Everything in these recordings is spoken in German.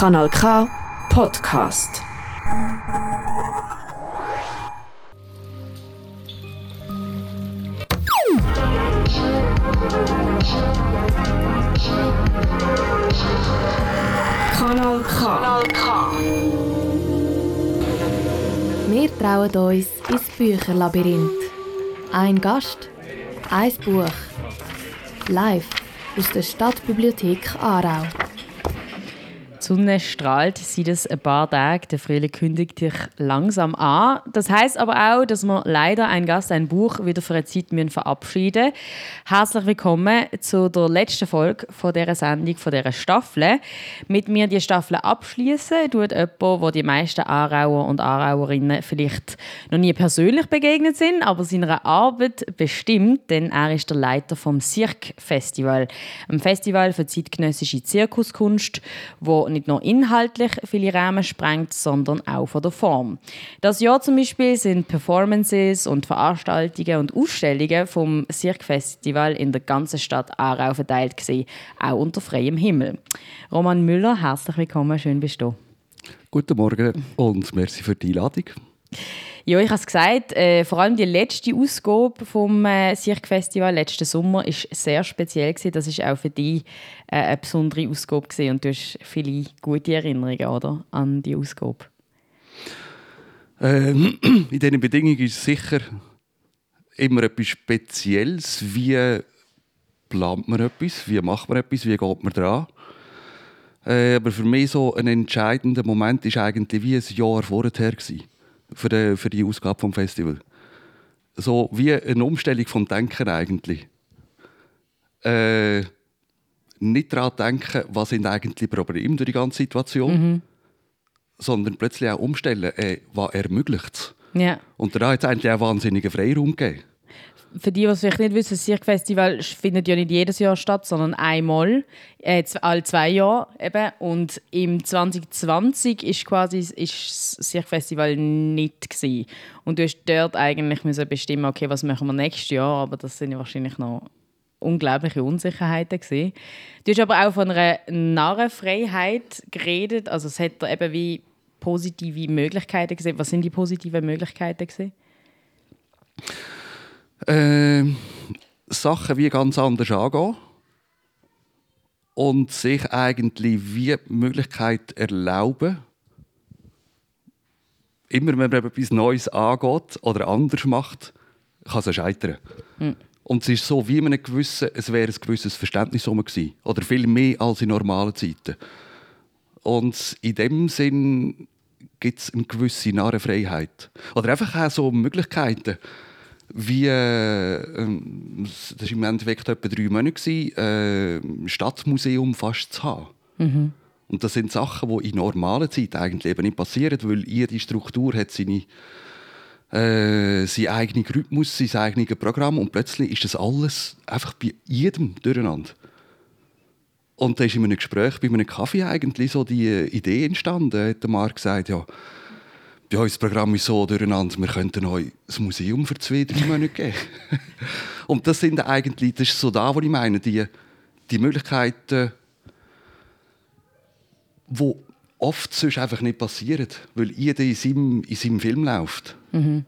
Kanal K Podcast. Kanal K. Kanal K. Wir trauen uns ins Bücherlabyrinth. Ein Gast, ein Buch. Live aus der Stadtbibliothek Aarau. Sonne strahlt seit es ein paar Tagen. Der Frühling kündigt sich langsam an. Das heißt aber auch, dass wir leider ein Gast, ein Buch wieder für eine Zeit müssen verabschieden. Herzlich willkommen zu der letzten Folge von dieser Sendung, von dieser Staffel. Mit mir die Staffel abschließen tut jemand, wo die meisten Aarauer und Aarauerinnen vielleicht noch nie persönlich begegnet sind, aber seiner Arbeit bestimmt, denn er ist der Leiter vom Cirque Festival, einem Festival für zeitgenössische Zirkuskunst, wo nur inhaltlich viele Rahmen sprengt, sondern auch von der Form. Das Jahr zum Beispiel sind Performances und Veranstaltungen und Ausstellungen vom Cirque Festival in der ganzen Stadt Aarau verteilt gewesen, auch unter freiem Himmel. Roman Müller, herzlich willkommen, schön bist du. Guten Morgen und merci für die Einladung. Ja, ich habe es gesagt, äh, vor allem die letzte Ausgabe vom äh, Cirque Festival letzten Sommer ist sehr speziell gewesen. Das ist auch für dich äh, eine besondere Ausgabe gewesen. und du hast viele gute Erinnerungen, oder, an die Ausgabe. Ähm, in diesen Bedingungen ist es sicher immer etwas Spezielles. Wie plant man etwas? Wie macht man etwas? Wie geht man dran? Äh, aber für mich so ein entscheidender Moment ist eigentlich wie ein Jahr vorher gewesen für die, für die Ausgabe vom Festival. So wie eine Umstellung vom Denken eigentlich. Äh, nicht daran denken, was sind eigentlich die Probleme durch die ganze Situation, mhm. sondern plötzlich auch umstellen, äh, was ermöglicht es. Ja. Und da hat es eigentlich auch wahnsinnigen Freiraum gegeben für die, die es vielleicht nicht wissen, das Cirque Festival findet ja nicht jedes Jahr statt, sondern einmal, äh, alle zwei Jahre eben. Und im 2020 ist quasi ist das Cirque Festival nicht gewesen. Und du hast dort eigentlich müssen bestimmen, okay, was machen wir nächstes Jahr, aber das sind ja wahrscheinlich noch unglaubliche Unsicherheiten gewesen. Du hast aber auch von einer Narrenfreiheit geredet, also es hat eben wie positive Möglichkeiten gesehen. Was sind die positiven Möglichkeiten gesehen? Äh, Sachen wie ganz anders angehen und sich eigentlich wie die Möglichkeit erlauben, immer wenn man etwas Neues angeht oder anders macht, kann es scheitern. Mhm. Und es ist so, wie man gewissen, es wäre ein gewisses Verständnis gewesen. Oder viel mehr als in normalen Zeiten. Und in dem Sinn gibt es eine gewisse Narrenfreiheit. Oder einfach auch so Möglichkeiten wie, äh, ähm, das war im Endeffekt etwa drei Monate, äh, Stadtmuseum fast zu haben. Mhm. Und das sind Sachen, die in normaler Zeit eigentlich eben nicht passieren, weil jede Struktur hat seine, äh, seinen eigenen Rhythmus, sein eigenes Programm und plötzlich ist das alles einfach bei jedem durcheinander. Und da ist in einem Gespräch, bei einem Kaffee eigentlich so die Idee entstanden, hat der Marc gesagt, ja, bei uns das Programm ist so durcheinander, wir könnten euch ein Museum für zwei, drei Monate geben. und das sind eigentlich, das ist so da, wo ich meine, die, die Möglichkeiten, die oft sonst einfach nicht passieren, weil jeder in seinem, in seinem Film läuft. Mhm.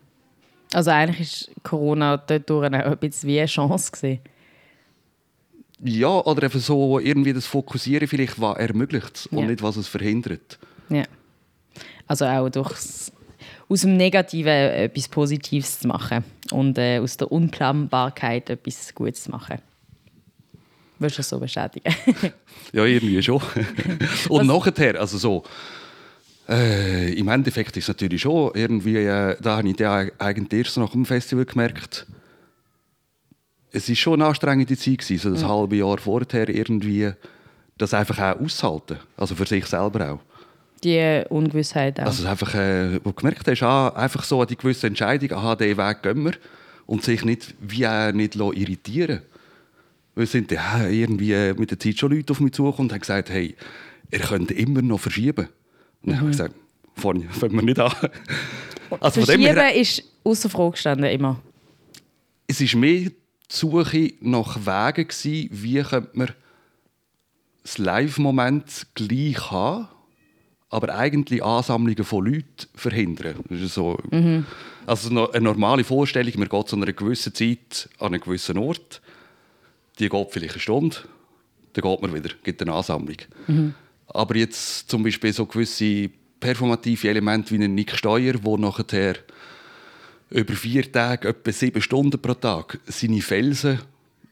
Also eigentlich ist Corona dort ein bisschen wie eine Chance gewesen. Ja, oder einfach so irgendwie das Fokussieren vielleicht, was ermöglicht und ja. nicht, was es verhindert. Ja. Also auch durchs, aus dem Negativen etwas Positives zu machen und äh, aus der Unplanbarkeit etwas Gutes zu machen. Würdest du das so bestätigen? ja, irgendwie schon. und nachher, also so, äh, im Endeffekt ist es natürlich schon irgendwie, äh, da habe ich ja eigentlich erst nach dem Festival gemerkt, es war schon eine anstrengende Zeit gewesen, so das ja. halbe Jahr vorher irgendwie, das einfach auch auszuhalten, also für sich selber auch die Ungewissheit auch. Also einfach, äh, wo du gemerkt hast, ah, einfach so die gewisse Entscheidung, aha, diesen Weg gehen wir und sich nicht, wie äh, nicht irritieren Weil es sind ja, irgendwie äh, mit der Zeit schon Leute auf mich zugekommen und haben gesagt, hey, ihr könnt immer noch verschieben. Und mhm. habe ich gesagt, vorne fangen wir nicht an. Also verschieben her, ist außer Frage gestanden, immer? Es war mehr die Suche nach Wegen, gewesen, wie könnte man das Live-Moment gleich haben aber eigentlich Ansammlungen von Leuten verhindern. Das ist so, Also eine normale Vorstellung, man geht zu einer gewissen Zeit an einen gewissen Ort, die geht vielleicht eine Stunde, dann geht man wieder, gibt eine Ansammlung. Aber jetzt zum Beispiel so gewisse performative Elemente wie ein Nick Steuer, der nachher über vier Tage, etwa sieben Stunden pro Tag, seine Felsen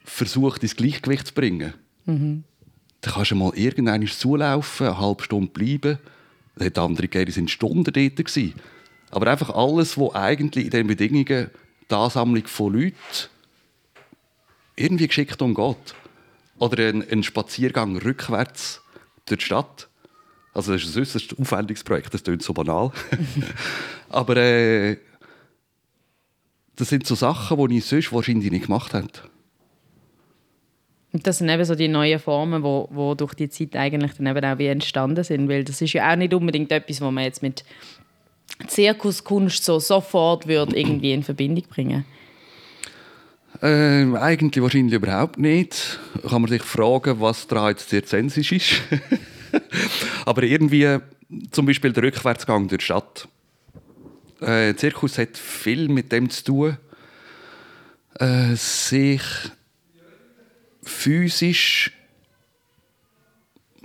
versucht, ins Gleichgewicht zu bringen. Mhm. Dann kannst du mal irgendwann zulaufen, eine halbe Stunde bleiben. Hat andere gegeben, sind Stunden dort. Gewesen. Aber einfach alles, was eigentlich in diesen Bedingungen die Ansammlung von Leuten irgendwie geschickt umgeht. Oder ein, ein Spaziergang rückwärts durch die Stadt. Also das ist ein äußerst aufwendiges Projekt, das klingt so banal. Aber äh, das sind so Sachen, die ich sonst wahrscheinlich nicht gemacht habe. Das sind eben so die neuen Formen, wo, wo durch die Zeit eigentlich dann eben auch wie entstanden sind. Weil das ist ja auch nicht unbedingt etwas, was man jetzt mit Zirkuskunst so sofort würde irgendwie in Verbindung bringen äh, eigentlich wahrscheinlich überhaupt nicht. Kann man sich fragen, was daran jetzt zirzensisch ist. Aber irgendwie, zum Beispiel der Rückwärtsgang durch die Stadt. Äh, Zirkus hat viel mit dem zu tun, äh, sich physisch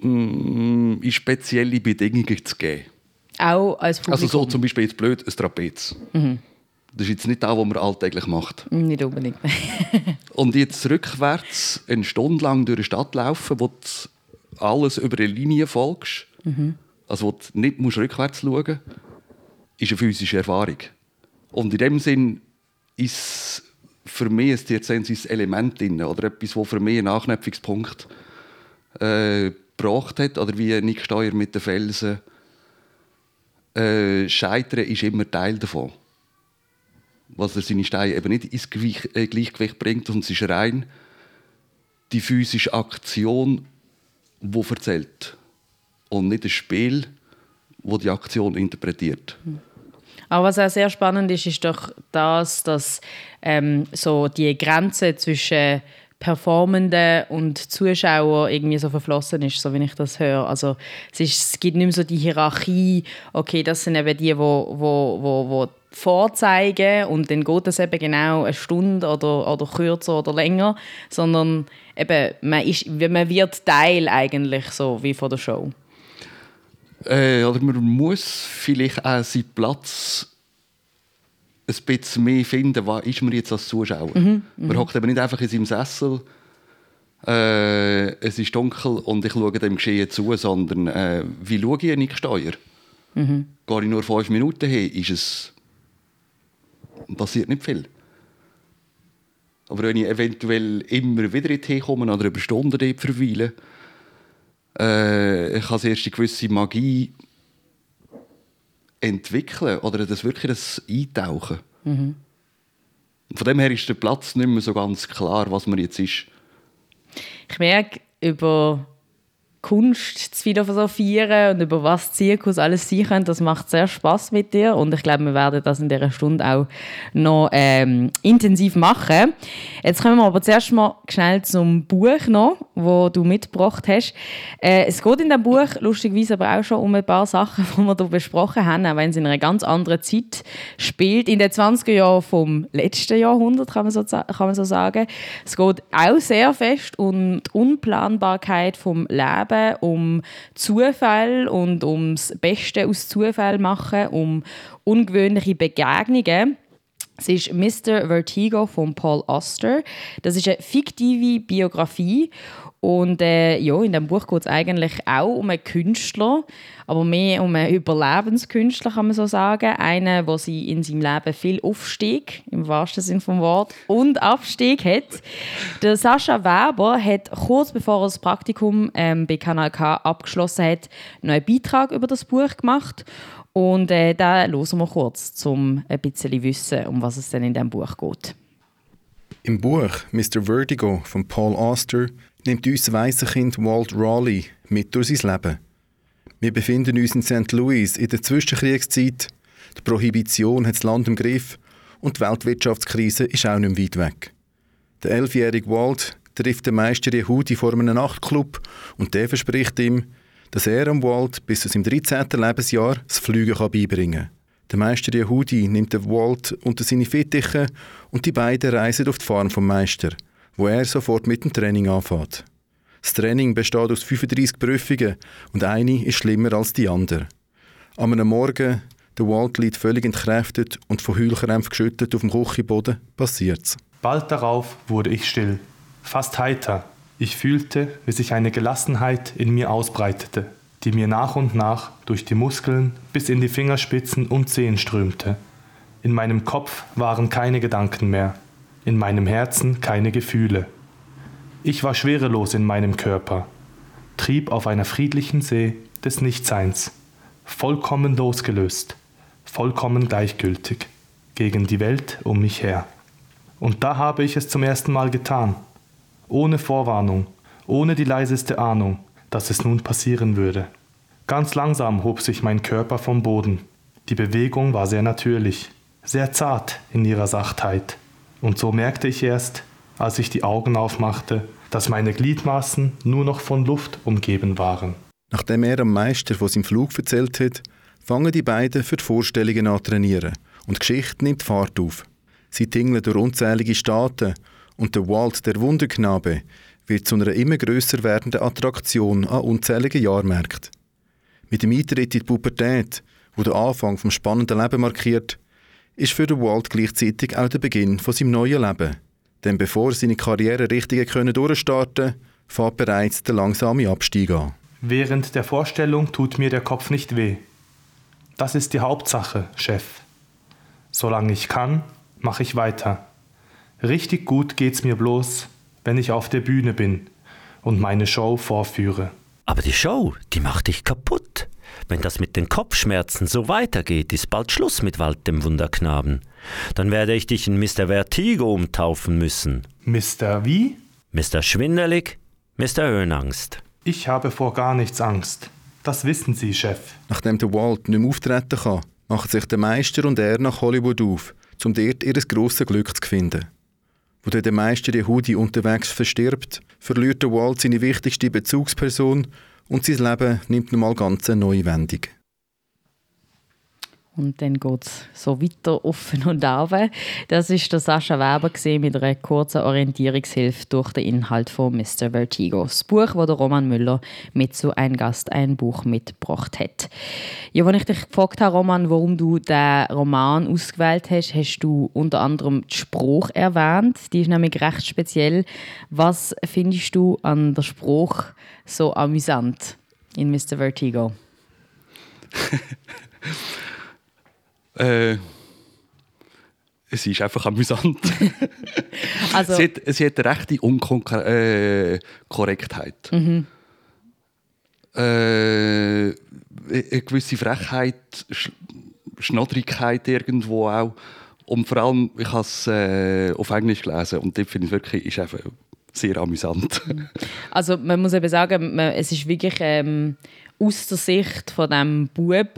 mm, in spezielle Bedingungen zu geben. Auch als Publikum? Also so zum Beispiel jetzt blöd, ein Trapez. Mhm. Das ist jetzt nicht das, was man alltäglich macht. Nicht unbedingt. Und jetzt rückwärts eine Stunde lang durch die Stadt laufen, wo du alles über eine Linie folgst, mhm. also wo du nicht musst rückwärts schauen musst, ist eine physische Erfahrung. Und in dem Sinn ist für mich ein Tirzensis Element drin, oder etwas, das für mich einen Anknüpfungspunkt äh, gebracht hat, oder wie Nick Steuer mit den Felsen. Äh, Scheitern ist immer Teil davon was er seine Steine eben nicht ins äh, Gleichgewicht bringt. Und es ist rein die physische Aktion, die erzählt. Und nicht das Spiel, wo die Aktion interpretiert. Aber was auch sehr spannend ist, ist doch das, dass ähm, so die Grenze zwischen Performenden und Zuschauer irgendwie so verflossen ist, so wie ich das höre. Also es, ist, es gibt nicht mehr so die Hierarchie, okay, das sind eben die, wo, wo, wo, wo vorzeigen und dann geht das eben genau eine Stunde oder, oder kürzer oder länger, sondern eben, man, ist, man wird Teil eigentlich so wie von der Show. Äh, oder man muss vielleicht auch seinen Platz ein bisschen mehr finden, was ist man jetzt als Zuschauer. Mhm, man mhm. hockt eben nicht einfach in seinem Sessel, äh, es ist dunkel und ich schaue dem Geschehen zu, sondern äh, wie schaue ich nicht Steuer? Mhm. Gehe ich nur fünf Minuten hin, ist es passiert nicht viel. Aber wenn ich eventuell immer wieder in komme oder über Stunden dort verweile, äh, ich kann erst eine gewisse Magie entwickeln oder das wirklich das Eintauchen. Mhm. Von dem her ist der Platz nicht mehr so ganz klar, was man jetzt ist. Ich merke über Kunst zu philosophieren und über was Zirkus alles sein könnte, das macht sehr Spaß mit dir und ich glaube, wir werden das in dieser Stunde auch noch ähm, intensiv machen. Jetzt kommen wir aber zuerst mal schnell zum Buch noch, wo du mitgebracht hast. Äh, es geht in dem Buch lustigerweise aber auch schon um ein paar Sachen, die wir hier besprochen haben, auch wenn es in einer ganz anderen Zeit spielt, in den 20er Jahren vom letzten Jahrhundert, kann man so, kann man so sagen. Es geht auch sehr fest um die Unplanbarkeit vom Leben Leben, um Zufall und ums Beste aus Zufall machen, um ungewöhnliche Begegnungen. Es ist Mr. Vertigo von Paul Auster. Das ist eine fiktive Biografie und äh, ja, in dem Buch geht es eigentlich auch um einen Künstler, aber mehr um einen Überlebenskünstler, kann man so sagen. Einen, der sie in seinem Leben viel Aufstieg, im wahrsten Sinne des Wortes, und Abstieg hat. Der Sascha Weber hat kurz bevor er das Praktikum ähm, bei Kanal K abgeschlossen hat, noch einen Beitrag über das Buch gemacht. Und äh, da hören wir kurz, um ein bisschen wissen, um was es denn in diesem Buch geht. Im Buch Mr. Vertigo von Paul Auster nimmt uns Kind Walt Raleigh mit durch sein Leben. Wir befinden uns in St. Louis in der Zwischenkriegszeit. Die Prohibition hat das Land im Griff und die Weltwirtschaftskrise ist auch nicht weit weg. Der elfjährige Walt trifft den Meister Yehudi vor einem Nachtclub und der verspricht ihm, dass er am Walt bis zu seinem 13. Lebensjahr das Fliegen beibringen kann. Der Meister Yehudi nimmt den Walt unter seine Fittiche und die beiden reisen auf die Farm vom Meister, wo er sofort mit dem Training anfängt. Das Training besteht aus 35 Prüfungen und eine ist schlimmer als die andere. Am einem Morgen, der Walt liegt völlig entkräftet und von Heulkrämpfen geschüttet auf dem Küchenboden, passiert's. Bald darauf wurde ich still, fast heiter. Ich fühlte, wie sich eine Gelassenheit in mir ausbreitete, die mir nach und nach durch die Muskeln bis in die Fingerspitzen und Zehen strömte. In meinem Kopf waren keine Gedanken mehr, in meinem Herzen keine Gefühle. Ich war schwerelos in meinem Körper, trieb auf einer friedlichen See des Nichtseins, vollkommen losgelöst, vollkommen gleichgültig gegen die Welt um mich her. Und da habe ich es zum ersten Mal getan, ohne Vorwarnung, ohne die leiseste Ahnung, dass es nun passieren würde. Ganz langsam hob sich mein Körper vom Boden. Die Bewegung war sehr natürlich, sehr zart in ihrer Sachtheit. Und so merkte ich erst, als ich die Augen aufmachte, dass meine Gliedmaßen nur noch von Luft umgeben waren. Nachdem er am Meister von seinem Flug erzählt hat, fangen die beiden für die Vorstellungen an trainieren und die Geschichte nimmt Fahrt auf. Sie tingeln durch unzählige Staaten und der Walt, der Wunderknabe, wird zu einer immer grösser werdenden Attraktion an unzähligen Jahrmärkten. Mit dem Eintritt in die Pubertät, wo der Anfang vom spannenden Leben markiert, ist für den Walt gleichzeitig auch der Beginn von seinem neuen Leben. Denn bevor seine Karriere richtig können durchstarten fährt bereits der langsame Abstieg an. Während der Vorstellung tut mir der Kopf nicht weh. Das ist die Hauptsache, Chef. Solange ich kann, mache ich weiter. Richtig gut geht's mir bloß, wenn ich auf der Bühne bin und meine Show vorführe. Aber die Show, die macht dich kaputt. Wenn das mit den Kopfschmerzen so weitergeht, ist bald Schluss mit Wald dem Wunderknaben. Dann werde ich dich in Mr. Vertigo umtaufen müssen. Mr. Wie? Mr. Schwindelig, Mr. Höhenangst. Ich habe vor gar nichts Angst. Das wissen Sie, Chef. Nachdem der Walt nicht mehr auftreten kann, machen sich der Meister und er nach Hollywood auf, um dort ihr grosses Glück zu finden. Wo der Meister Yehudi unterwegs verstirbt, verliert der Walt seine wichtigste Bezugsperson und sein Leben nimmt nochmal ganz eine neue Wendung. Und dann geht es so weiter offen und runter. Das ist der Sascha Weber mit einer kurzen Orientierungshilfe durch den Inhalt von Mr. Vertigo. Das Buch, das der Roman Müller mit so ein Gast ein Buch mitgebracht hat. Ja, als ich dich gefragt habe, Roman, warum du den Roman ausgewählt hast, hast du unter anderem den Spruch erwähnt. Die ist nämlich recht speziell. Was findest du an der Spruch so amüsant in Mr. Vertigo? Äh, es ist einfach amüsant. Also, sie, hat, sie hat eine rechte Unkorrektheit. Äh, mhm. äh, eine gewisse Frechheit, Sch Schnoddrigkeit irgendwo auch. Und vor allem, ich habe es äh, auf Englisch gelesen und dort finde ich wirklich, ist einfach sehr amüsant. Also man muss eben sagen, man, es ist wirklich ähm, aus der Sicht von dem Bub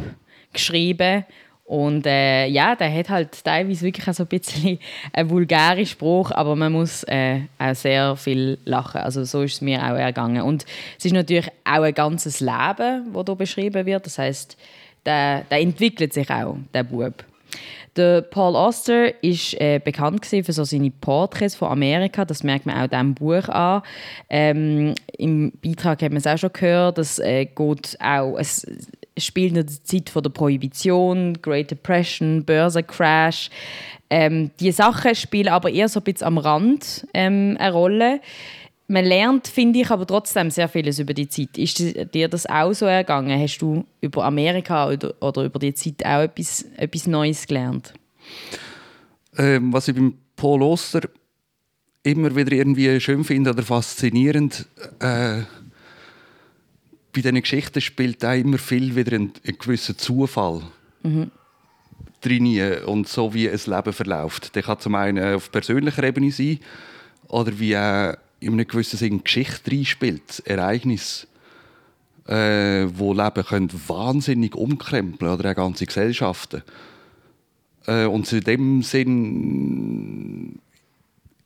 geschrieben und äh, ja, der hat halt teilweise wirklich auch so ein bisschen einen vulgären Spruch, aber man muss äh, auch sehr viel lachen. Also so ist es mir auch ergangen. Und es ist natürlich auch ein ganzes Leben, das hier beschrieben wird. Das heißt, der, der entwickelt sich auch, der Bub. Der Paul Auster ist äh, bekannt für so seine Porträts von Amerika. Das merkt man auch diesem Buch an. Ähm, Im Beitrag hat man es auch schon gehört. Das äh, geht auch. Es, spielt in der Zeit von der Prohibition, Great Depression, Börsencrash. Ähm, die Sachen spielen aber eher so ein bisschen am Rand ähm, eine Rolle. Man lernt, finde ich, aber trotzdem sehr vieles über die Zeit. Ist dir das auch so ergangen? Hast du über Amerika oder, oder über die Zeit auch etwas, etwas Neues gelernt? Ähm, was ich beim Paul Oster immer wieder irgendwie schön finde oder faszinierend, äh, bei diesen Geschichten spielt auch immer viel wieder ein, ein gewisser Zufall mhm. und so wie ein Leben verläuft. Der kann zum einen auf persönlicher Ebene sein oder wie auch in einem gewissen Sinn Geschichte reinspielt, Ereignis, äh, wo Leben können wahnsinnig umkrempeln oder auch ganze Gesellschaften. Äh, und in dem Sinn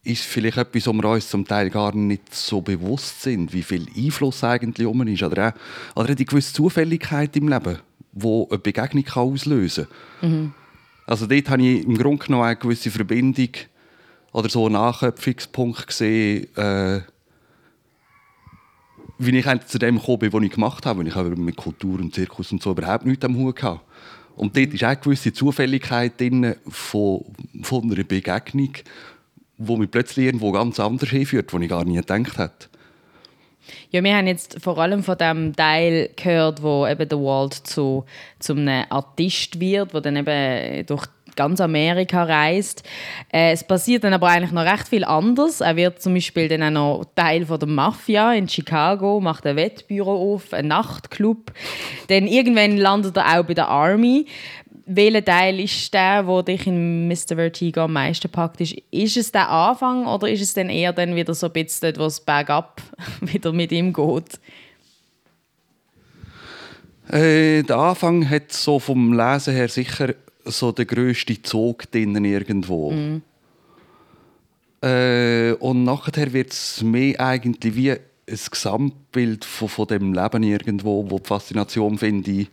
ist vielleicht etwas, wo wir uns zum Teil gar nicht so bewusst sind, wie viel Einfluss eigentlich um ist. Oder auch, oder die gewisse Zufälligkeit im Leben, die eine Begegnung kann auslösen kann. Mhm. Also dort habe ich im Grunde genommen eine gewisse Verbindung oder so einen Nachköpfungspunkt gesehen, äh, wie ich zu dem gekommen bin, was ich gemacht habe. Weil ich habe mit Kultur und Zirkus und so überhaupt nichts am Hut hatte. Und dort ist auch eine gewisse Zufälligkeit drin von, von einer Begegnung, die mich plötzlich irgendwo ganz anders hinführt, wo ich gar nicht gedacht hätte. Ja, wir haben jetzt vor allem von dem Teil gehört, wo eben der Walt zu, zu einem Artist wird, wo dann eben durch ganz Amerika reist. Äh, es passiert dann aber eigentlich noch recht viel anders. Er wird zum Beispiel dann auch noch Teil von der Mafia in Chicago, macht ein Wettbüro auf, einen Nachtclub. Dann irgendwann landet er auch bei der Army. Welcher Teil ist der, der dich in Mr. Vertigo am meisten packt? Ist, ist es der Anfang oder ist es dann eher dann wieder so ein bisschen dort, wo es bergab wieder mit ihm geht? Äh, der Anfang hat so vom Lesen her sicher so der grösste Zug drinnen irgendwo. Mhm. Äh, und nachher wird es mehr eigentlich wie ein Gesamtbild von, von dem Leben irgendwo, wo die Faszination, finde ich,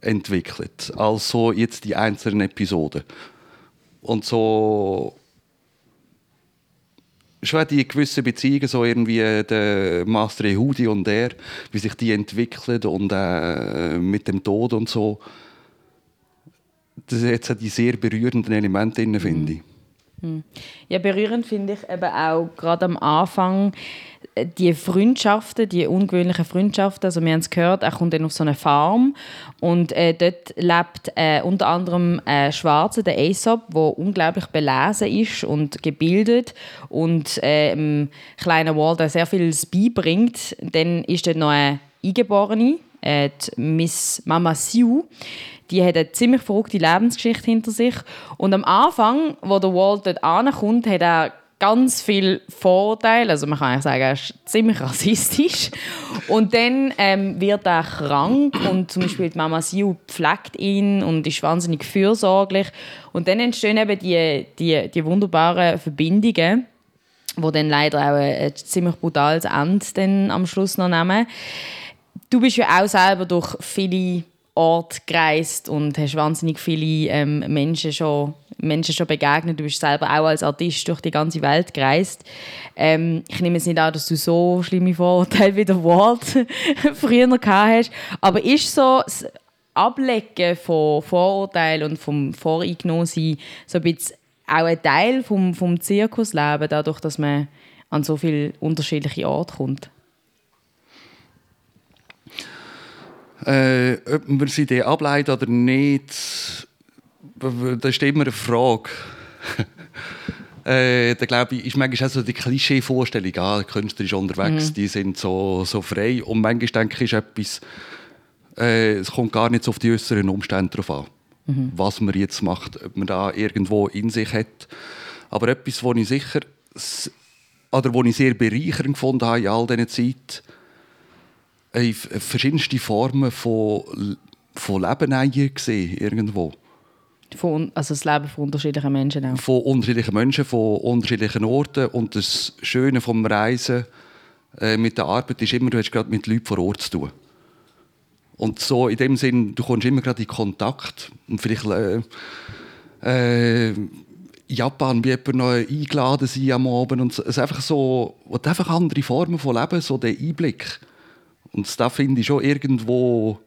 entwickelt. Also jetzt die einzelnen Episoden. Und so schon die gewissen Beziehungen, so irgendwie der Master Ehudi und er, wie sich die entwickeln und äh, mit dem Tod und so das jetzt die sehr berührenden Elemente drin, finde ich. Hm. Ja, berührend finde ich eben auch gerade am Anfang äh, die Freundschaften, die ungewöhnlichen Freundschaften. Also wir haben es gehört, er kommt dann auf so eine Farm und äh, dort lebt äh, unter anderem ein Schwarzer, der Aesop, der unglaublich belesen ist und gebildet und äh, dem kleinen Walter sehr viel beibringt. Dann ist dort noch eine Eingeborene, äh, Miss Mama Sue die hat eine ziemlich verrückte Lebensgeschichte hinter sich. Und am Anfang, wo der Walt dort ankommt, hat er ganz viel Vorteile. Also man kann eigentlich sagen, er ist ziemlich rassistisch. Und dann ähm, wird er krank und zum Beispiel die Mama Siu pflegt ihn und ist wahnsinnig fürsorglich. Und dann entstehen eben die, die, die wunderbaren Verbindungen, wo dann leider auch ein, ziemlich brutales Ende am Schluss noch nehmen. Du bist ja auch selber durch viele Ort gereist und hast wahnsinnig viele ähm, Menschen, schon, Menschen schon begegnet. Du bist selber auch als Artist durch die ganze Welt gereist. Ähm, ich nehme es nicht an, dass du so schlimme Vorurteile wie der Walt früher gehabt hast. Aber ist so das Ablecken von Vorurteilen und vom Voreingenommensein so ein bisschen auch ein Teil vom, vom Zirkusleben, dadurch, dass man an so viele unterschiedliche Orte kommt? Äh, ob man sie die ableitet oder nicht, das ist immer eine Frage. äh, da glaube ich, ist manchmal auch so die Klischee-Vorstellung, ah, der Künstler ist unterwegs, mhm. die sind so, so frei. Und manchmal denke ich, ist etwas, äh, es kommt gar nicht so auf die äußeren Umstände drauf an, mhm. was man jetzt macht, ob man da irgendwo in sich hat. Aber etwas, was ich sicher, oder was ich sehr bereichernd gefunden habe in all dieser Zeit, äh, verschiedenste Formen von, von Leben gesehen, irgendwo. Von, also das Leben von unterschiedlichen Menschen auch? Von unterschiedlichen Menschen, von unterschiedlichen Orten. Und das Schöne vom Reisen äh, mit der Arbeit ist immer, du hast gerade mit Leuten vor Ort zu tun. Und so in dem Sinn, du kommst immer gerade in Kontakt. Und vielleicht äh, äh, Japan, wie jemand noch eingeladen sein am Abend. Und es ist einfach so, einfach andere Formen von Leben, so der Einblick. Und das finde ich schon irgendwo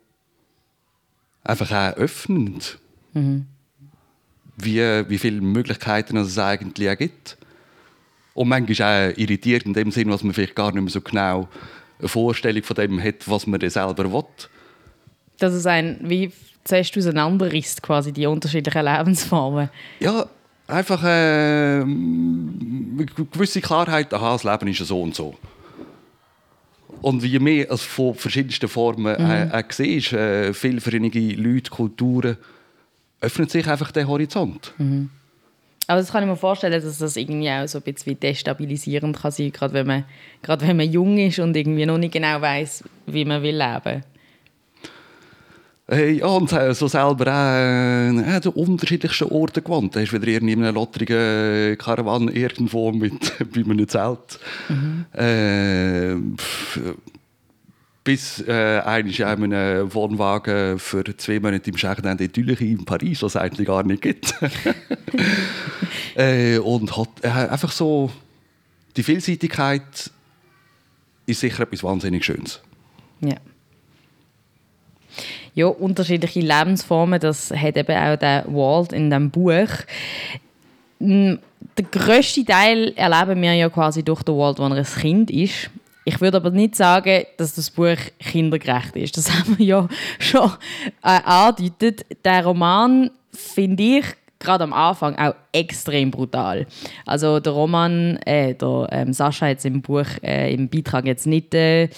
einfach auch öffnend. Mhm. Wie, wie viele Möglichkeiten es eigentlich auch gibt. Und manchmal auch irritiert in dem Sinn, was man vielleicht gar nicht mehr so genau eine Vorstellung von dem hat, was man selber will. Dass es ein, wie zuerst auseinanderrisst, quasi die unterschiedlichen Lebensformen. Ja, einfach äh, eine gewisse Klarheit, aha, das Leben ist so und so. Und wie mehr als von verschiedensten Formen mhm. äh, äh, siehst, äh, viele verschiedene Leute, Kulturen, öffnet sich einfach der Horizont. Mhm. Aber das kann ich mir vorstellen, dass das irgendwie auch so ein bisschen destabilisierend kann sein, gerade wenn man, gerade wenn man jung ist und irgendwie noch nicht genau weiß, wie man will leben. Hey, ja, und äh, so selber auch äh, zu unterschiedlichsten Orten gewohnt. Da hast wieder in einem lotterigen Karawan irgendwo mit, bei einem Zelt. Äh, pff, bis äh, einmal in einem Wohnwagen für zwei Monate im Jardin des Tuileries in Paris, was es eigentlich gar nicht gibt. äh, und hat äh, einfach so die Vielseitigkeit ist sicher etwas wahnsinnig Schönes. Ja. Ja, unterschiedliche Lebensformen, das hat eben auch der Walt in dem Buch. Mm, Der grösste Teil erleben wir ja quasi durch den Walt, wenn er ein Kind ist. Ich würde aber nicht sagen, dass das Buch kindergerecht ist. Das haben wir ja schon äh, angedeutet. Der Roman finde ich gerade am Anfang auch extrem brutal. Also der Roman, äh, der ähm, Sascha jetzt im Buch, äh, im Beitrag jetzt nicht äh,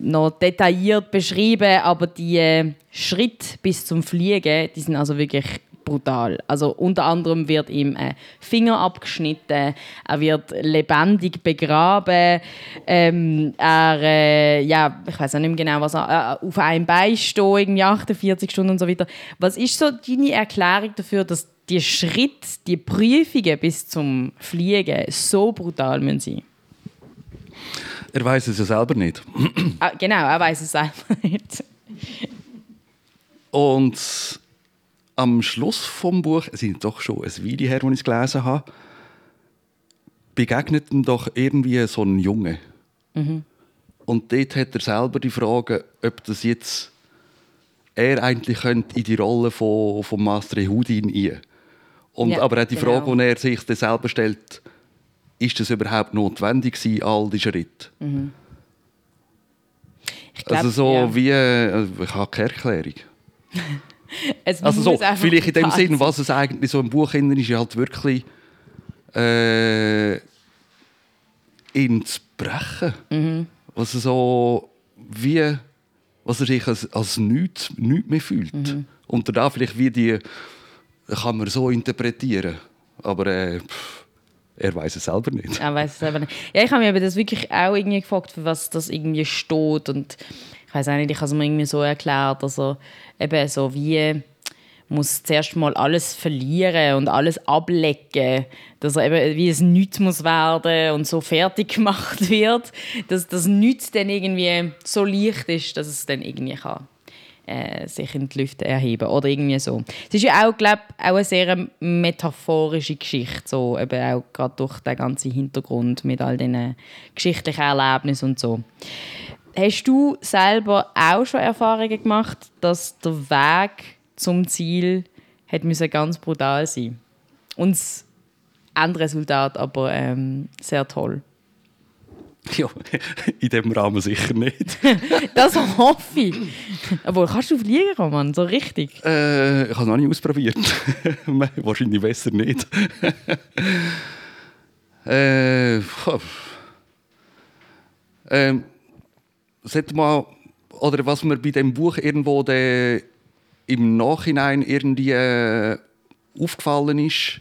noch detailliert beschrieben, aber die äh, Schritte bis zum Fliegen, die sind also wirklich brutal. Also unter anderem wird ihm ein Finger abgeschnitten, er wird lebendig begraben, ähm, er, äh, ja, ich weiß auch nicht mehr genau, was er, äh, auf einem Bein stehen, irgendwie 48 Stunden und so weiter. Was ist so deine Erklärung dafür, dass die Schritte, die Prüfungen bis zum Fliegen so brutal müssen sein? Er weiß es ja selber nicht. Ah, genau, er weiß es selber nicht. Und am Schluss vom Buch, es ist doch schon ein Weile her, als ich es gelesen habe, begegnet ihm doch irgendwie so ein Junge. Und dort hat er selber die Frage, ob das jetzt er eigentlich könnte in die Rolle von, von Master Houdin ein. Und Ja, aber auch die genau. Frage, die er sich dann selber stellt, ist das überhaupt notwendig gewesen, all diese Schritte? Ich glaub, also so ja. wie, äh, ich habe keine Erklärung. Also so, vielleicht in dem brutal Sinn, was es eigentlich so im Buch drin ist, ist halt wirklich äh, zu brechen. Mhm. Was er so wie, was er sich als, als nichts, nichts mehr fühlt. Mhm. Und da vielleicht wie die, kann man so interpretieren. Aber äh, pff, er weiß es selber nicht. Er weiß es selber nicht. Ja, ich habe mich aber das wirklich auch irgendwie gefragt, für was das irgendwie steht. Und ich weiß auch nicht, ich habe es mir irgendwie so erklärt, er eben so wie muss zuerst mal alles verlieren und alles ablegen, dass er eben wie es nichts muss werden und so fertig gemacht wird, dass das nichts dann irgendwie so leicht ist, dass es dann irgendwie kann äh, sich in die Lüfte erheben oder irgendwie so. Es ist ja auch, glaube auch eine sehr metaphorische Geschichte, so eben auch gerade durch den ganzen Hintergrund mit all diesen geschichtlichen Erlebnissen und so. Hast du selber auch schon Erfahrungen gemacht, dass der Weg zum Ziel hat ganz brutal sein und das Endresultat aber ähm, sehr toll. Ja, in dem Rahmen sicher nicht. Das hoffe ich. Obwohl, kannst du fliegen, Roman? So richtig? Äh, ich habe es noch nicht ausprobiert. Wahrscheinlich besser nicht. äh, ähm, sollte mal, oder was mir bei dem Buch irgendwo de, im Nachhinein irgendwie äh, aufgefallen ist,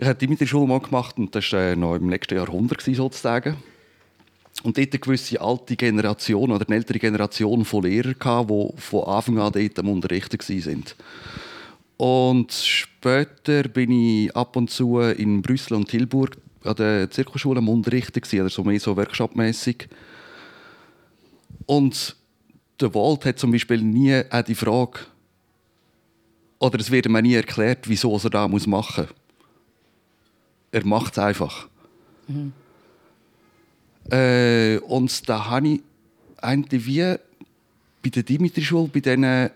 ich habe die Schule mal gemacht und das war äh, noch im letzten Jahrhundert sozusagen. Und dort eine gewisse alte Generation oder eine ältere Generation von Lehrern, die von Anfang an dort am Unterrichten waren. Und später bin ich ab und zu in Brüssel und Tilburg an der Zirkelschule am Unterrichten, also mehr so workshopmäßig. Und der Wald hat zum Beispiel nie auch die Frage, oder es wird mir nie erklärt, wieso er das machen muss. Er macht es einfach. Äh, und da habe ich eigentlich wie bei der Dimitri-Schule, bei dieser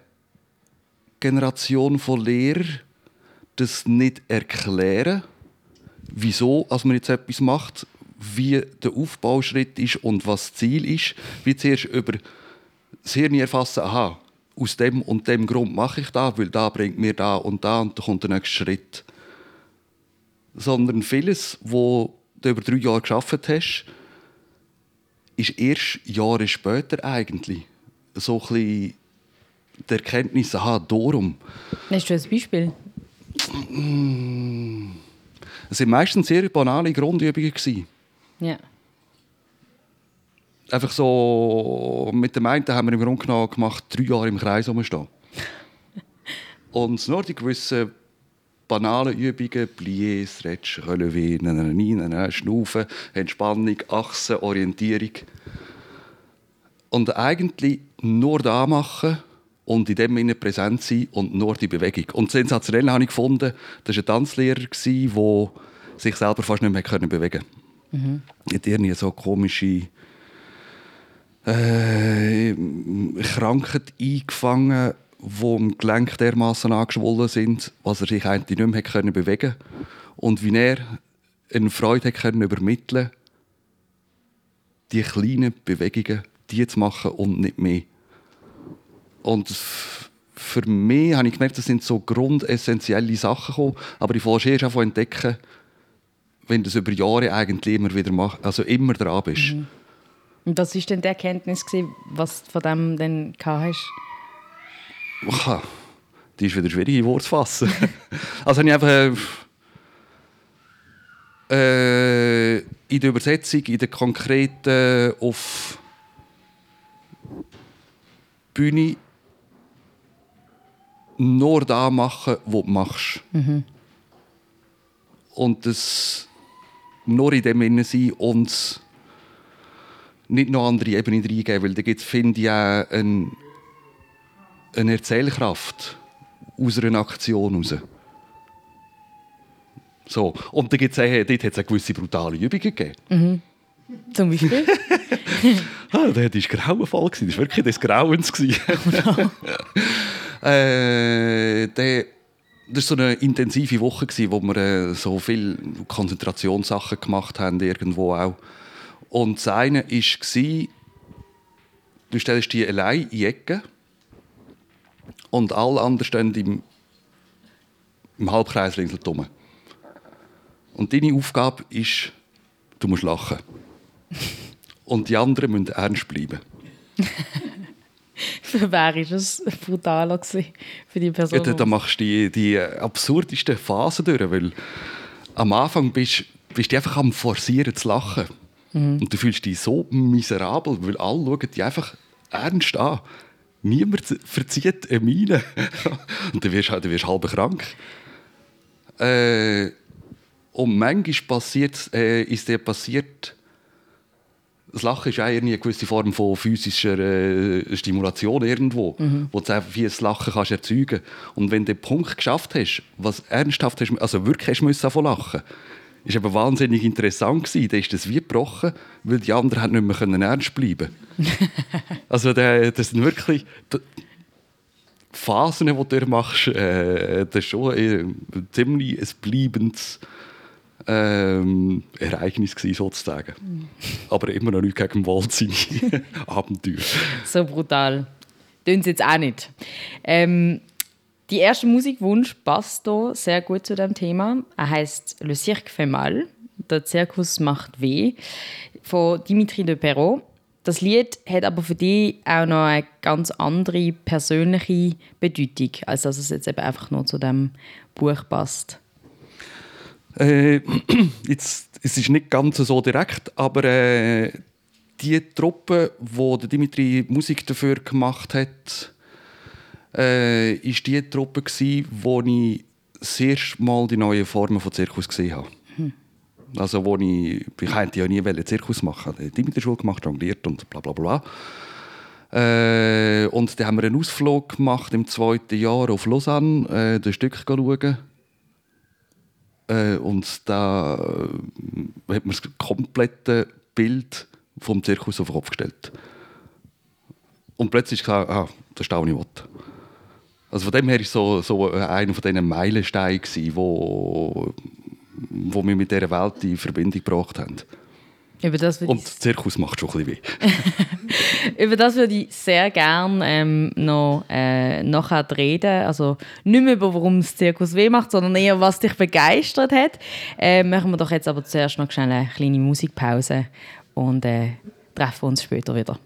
Generation von Lehrern, das nicht erklären, wieso als man jetzt etwas macht, wie der Aufbauschritt ist und was das Ziel ist. Wie zuerst über das Hirn erfassen, aha, aus dem und dem Grund mache ich da, weil da bringt mir da und da und dann kommt der nächste Schritt. Sondern vieles, wo du über drei Jahre geschafft hast, ist erst Jahre später eigentlich so ein bisschen die Erkenntnis, aha, darum. Hast du ein Beispiel? Es waren meistens sehr banale Grundübungen. Ja. einfach so, mit dem einen haben wir im Grunde genommen gemacht, drei Jahre im Kreis rumstehen. Und nur die gewissen banalen Übungen, Plié, Stretch, Relevé, Schnaufen, Entspannung, Achsen, Orientierung. Und eigentlich nur da machen und in dem Sinne präsent sein und nur die Bewegung. Und sensationell habe ich gefunden, das war ein Tanzlehrer, der sich selber fast nicht mehr bewegen konnte. Mhm. Er hat irgendwie so komische äh, Krankheit eingefangen, wo im Gelenk dermaßen angeschwollen sind, was er sich eigentlich nicht mehr können bewegen und wie er eine Freude können übermitteln, die kleinen Bewegungen, die zu machen und nicht mehr. Und für mich habe ich gemerkt, das sind so grundessentielle Sachen gekommen, aber ich wollte erst einfach entdecken, wenn du es über Jahre eigentlich immer wieder machst, also immer dran bist. Mhm. Und was war denn die Erkenntnis, was du von dem dann hast? Wow. Die ist wieder schwierig in Worte zu fassen. also habe ich einfach äh, in der Übersetzung, in der konkreten auf Bühne nur da machen, was du machst. Mhm. Und das nur in dem Sinne sein und nicht noch andere Ebenen reingeben, weil da gibt es, finde ich, auch eine, eine Erzählkraft aus einer Aktion heraus. So. Und da gibt's auch, dort hat es gewisse brutale Übungen gegeben. Mhm. Zum Beispiel? ah, der war grauenvoll. Das war wirklich des Grauens. Oh äh, der, das war so eine intensive Woche, wo wir äh, so viele Konzentrationssachen gemacht haben, irgendwo auch. Und das eine war, du stellst die allein in die Ecke und alle anderen stehen im, im Halbkreis ringsherum. Und deine Aufgabe ist, du musst lachen. Und die anderen müssen ernst bleiben. Für wer war es brutaler für die Person? Ja, da machst du die, die absurdesten Phasen durch, weil am Anfang bist, bist du einfach am Forcieren zu lachen. Mhm. Und du fühlst dich so miserabel, weil alle schauen dich einfach ernst an. Niemand verzieht eine Miene. und du wirst, du wirst halb krank. Äh, und manchmal passiert, äh, ist dir passiert, das Lachen ist eigentlich eine gewisse Form von physischer äh, Stimulation irgendwo, mhm. wo du einfach wie ein Lachen kannst erzeugen Und wenn du den Punkt geschafft hast, was ernsthaft hast, also wirklich hast müssen von lachen, ist aber wahnsinnig interessant gewesen. Da ist das wie gebrochen, weil die anderen nicht mehr können ernst bleiben. also das sind wirklich Phasen, die du machst, äh, das ist schon ein ziemlich ein bleibendes ähm, Ereignis gewesen, sozusagen. Mhm. Aber immer noch nicht gegen Wald seine Abenteuer. So brutal. Tun sie jetzt auch nicht. Ähm, die erste Musikwunsch passt hier sehr gut zu dem Thema. Er heißt Le Cirque fait mal. Der Zirkus macht weh. Von Dimitri de Perrault. Das Lied hat aber für dich auch noch eine ganz andere persönliche Bedeutung, als dass es jetzt eben einfach nur zu dem Buch passt. Äh, jetzt, es ist nicht ganz so direkt, aber äh, die Truppe, wo Dimitri Musik dafür gemacht hat, äh, ist die Truppe gsi, wo ich das erste Mal die neuen Formen von Zirkus gesehen habe. Hm. Also wo ich, ich hätte ja nie Zirkus machen. Ich habe Dimitri Schule gemacht, jongliert und bla bla bla. Äh, und dann haben wir einen Ausflug gemacht im zweiten Jahr auf Lausanne, äh, das Stück schauen äh, und da äh, hat man das komplette Bild vom Zirkus auf den Kopf gestellt. Und plötzlich klar, ah, das ist auch nicht was. Also von dem her war so, so einer von diesen Meilensteinen, wo, wo wir mit dieser Welt in Verbindung gebracht haben. Über das Und der Zirkus macht schon ein bisschen weh. Über das würde ich sehr gerne ähm, noch äh, nachher reden. Also nicht mehr über, warum das Zirkus weh macht, sondern eher, was dich begeistert hat. Äh, machen wir doch jetzt aber zuerst noch schnell eine kleine Musikpause und äh, treffen uns später wieder.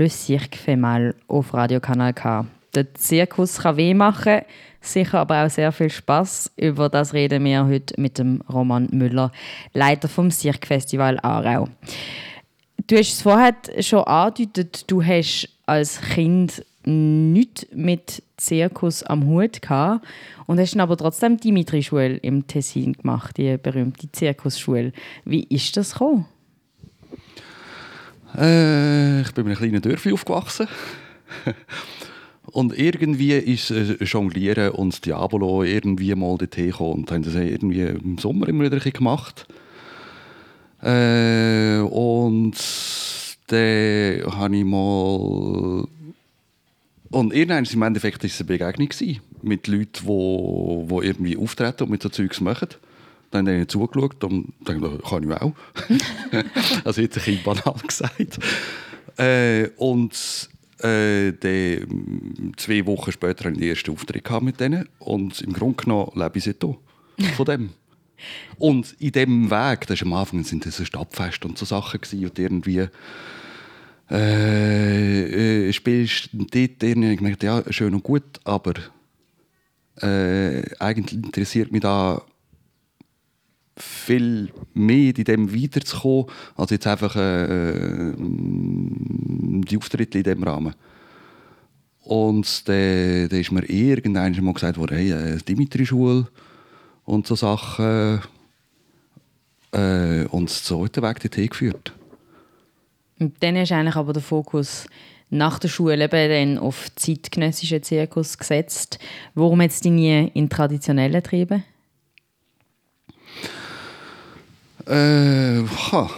Le Cirque fait mal auf Radio Kanal K. Der Zirkus kann weh machen, sicher aber auch sehr viel Spaß. Über das reden wir heute mit dem Roman Müller, Leiter vom Cirque Festival Aarau. Du hast es vorher schon angedeutet, du hast als Kind nichts mit Zirkus am Hut gehabt und hast aber trotzdem Dimitri-Schule im Tessin gemacht, die berühmte Zirkusschule. Wie ist das gekommen? Äh, ich bin in einem kleinen Dörfli aufgewachsen. und irgendwie ist äh, Jonglieren und Diabolo irgendwie mal dorthin gekommen. Und haben das irgendwie im Sommer immer wieder gemacht. Äh, und dann habe ich mal... Und irgendwann im Endeffekt war eine Begegnung mit Leuten, die, die irgendwie auftreten und mit so Zeugs machen. Dann habe ich zugeschaut und dachte, das kann ich auch. also jetzt ein bisschen banal gesagt. Äh, und äh, dann, zwei Wochen später hatte ich den ersten Auftritt mit denen. Und im Grunde genommen lebe ich seitdem von dem. Und in diesem Weg, das ist am Anfang sind das Stadtfest und so Sachen gewesen, und irgendwie äh, äh, spielst dort irgendwie, ich gemerkt, ja, schön und gut, aber äh, eigentlich interessiert mich da viel mehr in dem weiterzukommen, als jetzt einfach äh, die Auftritte in diesem Rahmen. Und dann, ist mir irgendwann mal gesagt worden, hey, äh, Dimitri-Schule und so Sachen. Äh, und hat der Weg dorthin geführt. Und dann du eigentlich aber den Fokus nach der Schule eben dann auf zeitgenössischen Zirkus gesetzt. Warum jetzt die nie in traditionellen Trieben? Äh, ha.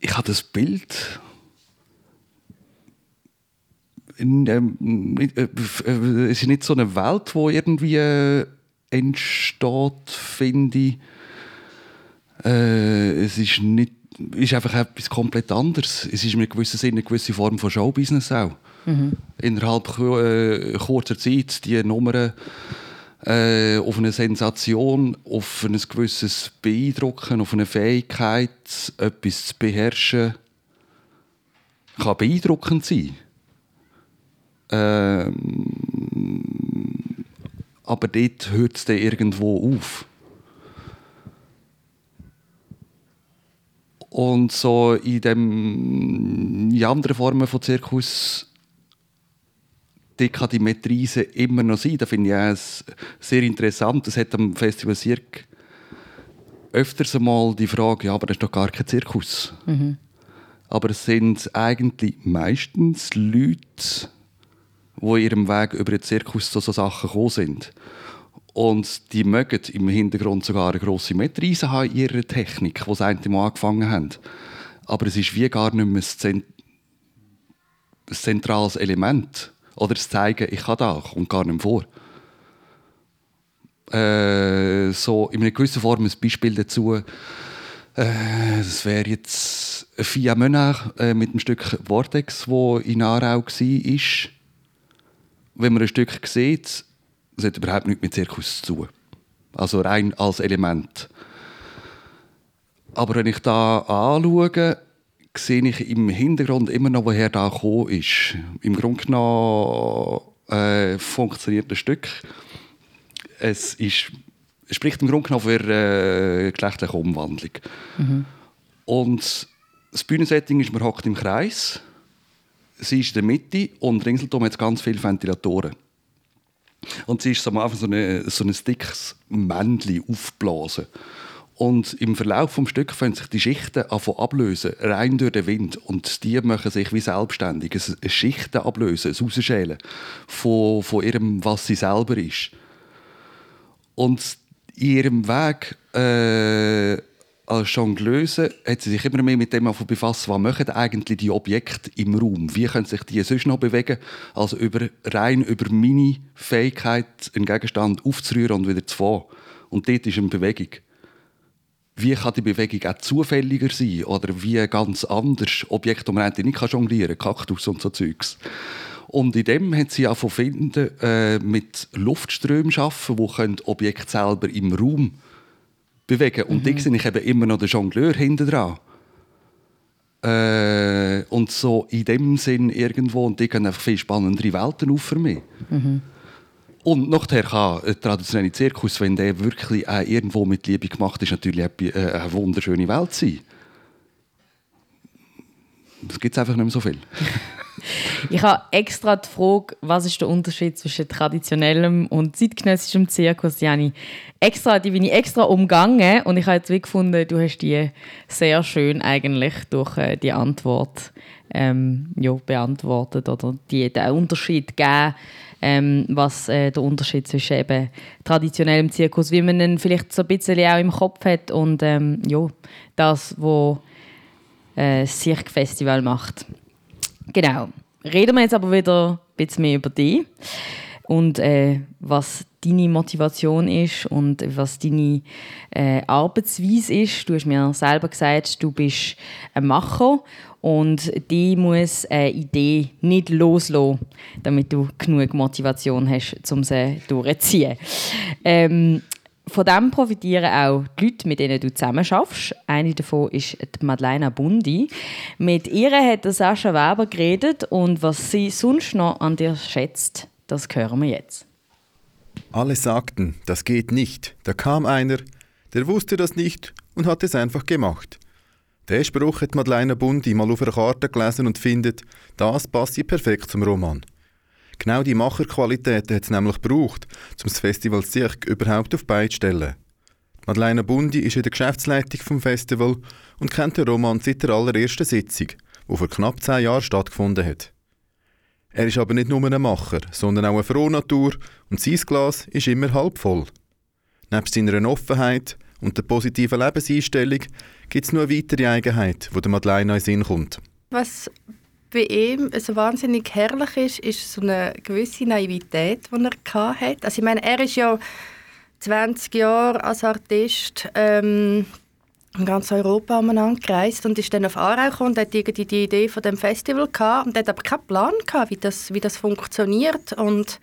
Ich habe das Bild. In, ähm, äh, es ist nicht so eine Welt, wo irgendwie äh, entsteht, finde ich. Äh, es ist nicht ist einfach etwas komplett anderes. Es ist in einem gewissen Sinne eine gewisse Form von Showbusiness auch. Mhm. Innerhalb äh, kurzer Zeit die Nummern äh, auf eine Sensation, auf ein gewisses Beeindrucken, auf eine Fähigkeit, etwas zu beherrschen, kann beeindruckend sein. Ähm, aber dort hört es dann irgendwo auf. Und so in, dem, in anderen Formen von Zirkus die kann die Metrise immer noch sein. Das finde ich auch sehr interessant. Es hat am Festival Cirque öfters einmal die Frage, ja, aber das ist doch gar kein Zirkus. Mhm. Aber es sind eigentlich meistens Leute, die in ihrem Weg über den Zirkus zu so Sachen gekommen sind. Und die mögen im Hintergrund sogar eine grosse Metrise haben in ihrer Technik, die sie eigentlich mal angefangen haben. Aber es ist wie gar nicht mehr ein zentrales Element. Oder das Zeigen, ich kann da, kommt gar nicht vor. Äh, so in einer gewissen Form ein Beispiel dazu. Äh, das wäre jetzt Fia Mönach äh, mit dem Stück Vortex, wo in Aarau war. Wenn man ein Stück sieht, das hat überhaupt nichts mit Zirkus zu tun. Also rein als Element. Aber wenn ich da anschaue, sehe ich im Hintergrund immer noch, woher da gekommen ist. Im Grunde genommen äh, funktioniert das Stück. Es, ist, spricht im Grunde genommen für äh, geschlechtliche Umwandlung. Mhm. Und das Bühnensetting ist, man hockt im Kreis, sie ist in der Mitte und ringsherum hat ganz viele Ventilatoren. Und sie ist so am Anfang so, eine, so ein dickes Männchen aufgeblasen. Und im Verlauf des Stücks fangen sich die Schichten ablösen, rein durch den Wind. Und die machen sich wie selbstständig. Ein Schichten ablösen, ein Rausschälen von, von ihrem, was sie selber ist. Und in ihrem Weg äh, als Jongleuse hat sie sich immer mehr mit dem befasst, was machen eigentlich die Objekte im Raum? Wie können sich die sonst noch bewegen, als über, rein über meine Fähigkeit, einen Gegenstand aufzurühren und wieder zu fahren. Und dort ist eine Bewegung wie kann die Bewegung auch zufälliger sein oder wie ganz anders Objekte, die man nicht jonglieren kann, Kaktus und so Zeugs. Und in dem hat sie auch finden, äh, mit Luftströmen arbeiten, die Objekte selber im Raum bewegen Und mhm. da sehe ich eben immer noch den Jongleur hinten dran. Äh, und so in dem Sinn irgendwo, und die gehen einfach viel spannendere Welten auf für mich. Mhm. Und nachher kann ein traditioneller Zirkus, wenn der wirklich auch irgendwo mit Liebe gemacht ist, natürlich äh, eine wunderschöne Welt sein. Das gibt es einfach nicht mehr so viel. ich habe extra die Frage, was ist der Unterschied zwischen traditionellem und zeitgenössischem Zirkus, die, habe ich extra, die bin ich extra umgangen und ich habe jetzt gefunden, du hast die sehr schön eigentlich durch äh, die Antwort ähm, ja, beantwortet oder die, den Unterschied gegeben ähm, was äh, der Unterschied zwischen eben traditionellem Zirkus, wie man ihn vielleicht so ein bisschen auch im Kopf hat und ähm, ja, das, was äh, das Cirque Festival macht. Genau. Reden wir jetzt aber wieder ein bisschen mehr über dich und äh, was deine Motivation ist und was deine äh, Arbeitsweise ist. Du hast mir selber gesagt, du bist ein Macher und die muss eine Idee nicht loslassen, damit du genug Motivation hast, um sie durchzuziehen. Ähm, von dem profitieren auch die Leute, mit denen du zusammen schaffst. Eine davon ist Madeleine Bundi. Mit ihr hat Sascha Weber geredet und was sie sonst noch an dir schätzt, das hören wir jetzt. Alle sagten, das geht nicht. Da kam einer, der wusste das nicht und hat es einfach gemacht. Der Spruch hat Madeleine Bundi mal auf einer Karte gelesen und findet, das passt perfekt zum Roman. Genau die Macherqualitäten hat es nämlich gebraucht, um das Festival Cirque überhaupt auf Beine zu stellen. Madeleine Bundi ist in der Geschäftsleitung vom Festival und kennt den Roman seit der allerersten Sitzung, die vor knapp zehn Jahren stattgefunden hat. Er ist aber nicht nur ein Macher, sondern auch eine Frohnatur und sein Glas ist immer halb voll. Neben seiner Offenheit und der positiven Lebenseinstellung gibt es noch eine weitere Eigenheit, die der Madeleine in Sinn kommt. Was bei ihm so wahnsinnig herrlich ist, ist so eine gewisse Naivität, die er hatte. Also ich meine, er ist ja 20 Jahre als Artist ähm, in ganz Europa umeinander gereist und ist dann auf Aarau und hat die Idee von dem Festival gehabt und hat aber keinen Plan gehabt, wie das, wie das funktioniert und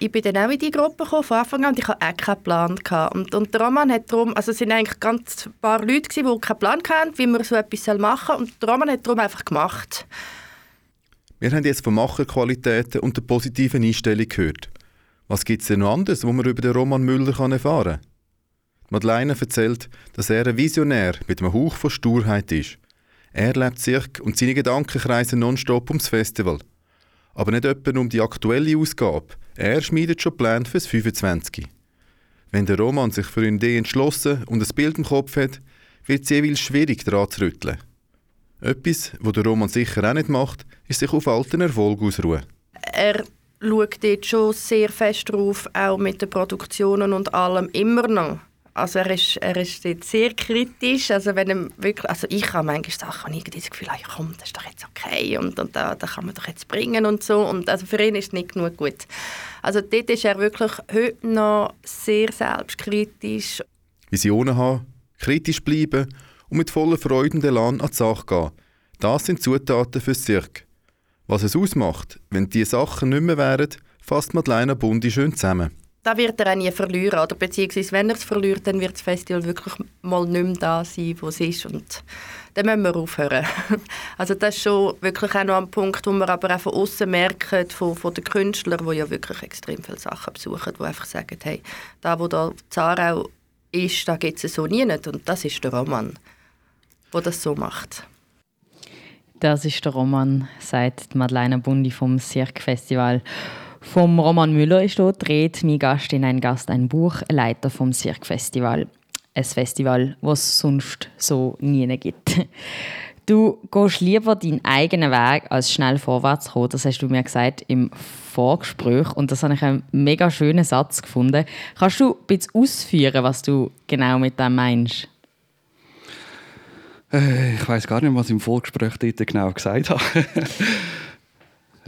ich bin dann auch in die Gruppe gekommen, von Anfang an, und ich hatte auch keinen Plan. Und, und der Roman hat darum, also es waren eigentlich ganz paar Leute, gewesen, die keinen Plan hatten, wie man so etwas machen soll. Und der Roman hat darum einfach gemacht. Wir haben jetzt von Macherqualitäten und der positiven Einstellung gehört. Was gibt es denn noch anderes, wo man über den Roman Müller erfahren kann? Madeleine erzählt, dass er ein Visionär mit einem Hauch von Sturheit ist. Er lebt Zirk und seine Gedanken kreisen nonstop ums Festival. Aber nicht etwa um die aktuelle Ausgabe. Er schmiedet schon Pläne fürs 25. Wenn der Roman sich für eine Idee entschlossen und ein Bild im Kopf hat, wird es jeweils schwierig, daran zu rütteln. Etwas, was der Roman sicher auch nicht macht, ist sich auf alten Erfolg ausruhen. Er schaut dort schon sehr fest drauf, auch mit den Produktionen und allem immer noch. Also er ist, er ist dort sehr kritisch. Also wenn er wirklich, also ich habe manchmal Sachen, ich das Gefühl, hey, komm, das ist doch jetzt okay und, und da, da kann man doch jetzt bringen und so. Und also für ihn ist es nicht genug gut. Also dort ist er wirklich heute noch sehr selbstkritisch. Visionen haben, kritisch bleiben und mit voller Freude und Elan an die Sache gehen. Das sind Zutaten fürs Cirque. Was es ausmacht, wenn diese Sachen nicht mehr wären, fasst Madeleine Bundi schön zusammen. Da wird er auch nie verlieren. Oder beziehungsweise, wenn er es verliert, dann wird das Festival wirklich mal nicht mehr da sein, wo es ist. Und dann müssen wir aufhören. Also das ist schon wirklich auch noch ein Punkt, wo wir aber auch von außen merken, von, von den Künstlern, die ja wirklich extrem viele Sachen besuchen, die einfach sagen, hey, da wo da Zarau ist, da gibt es so nie nicht. Und das ist der Roman, der das so macht. Das ist der Roman, sagt Madeleine Bundi vom Cirque Festival. Vom Roman Müller ist dort dreht mein Gast in ein Gast ein Buch, Leiter vom Cirque Festival. Ein Festival, was es sonst so nie gibt. Du gehst lieber deinen eigenen Weg, als schnell vorwärts zu kommen. Das hast du mir gesagt im Vorgespräch. Und das habe ich einen mega schönen Satz gefunden. Kannst du ein bisschen ausführen, was du genau mit dem meinst? Äh, ich weiß gar nicht, was ich im Vorgespräch dort genau gesagt habe.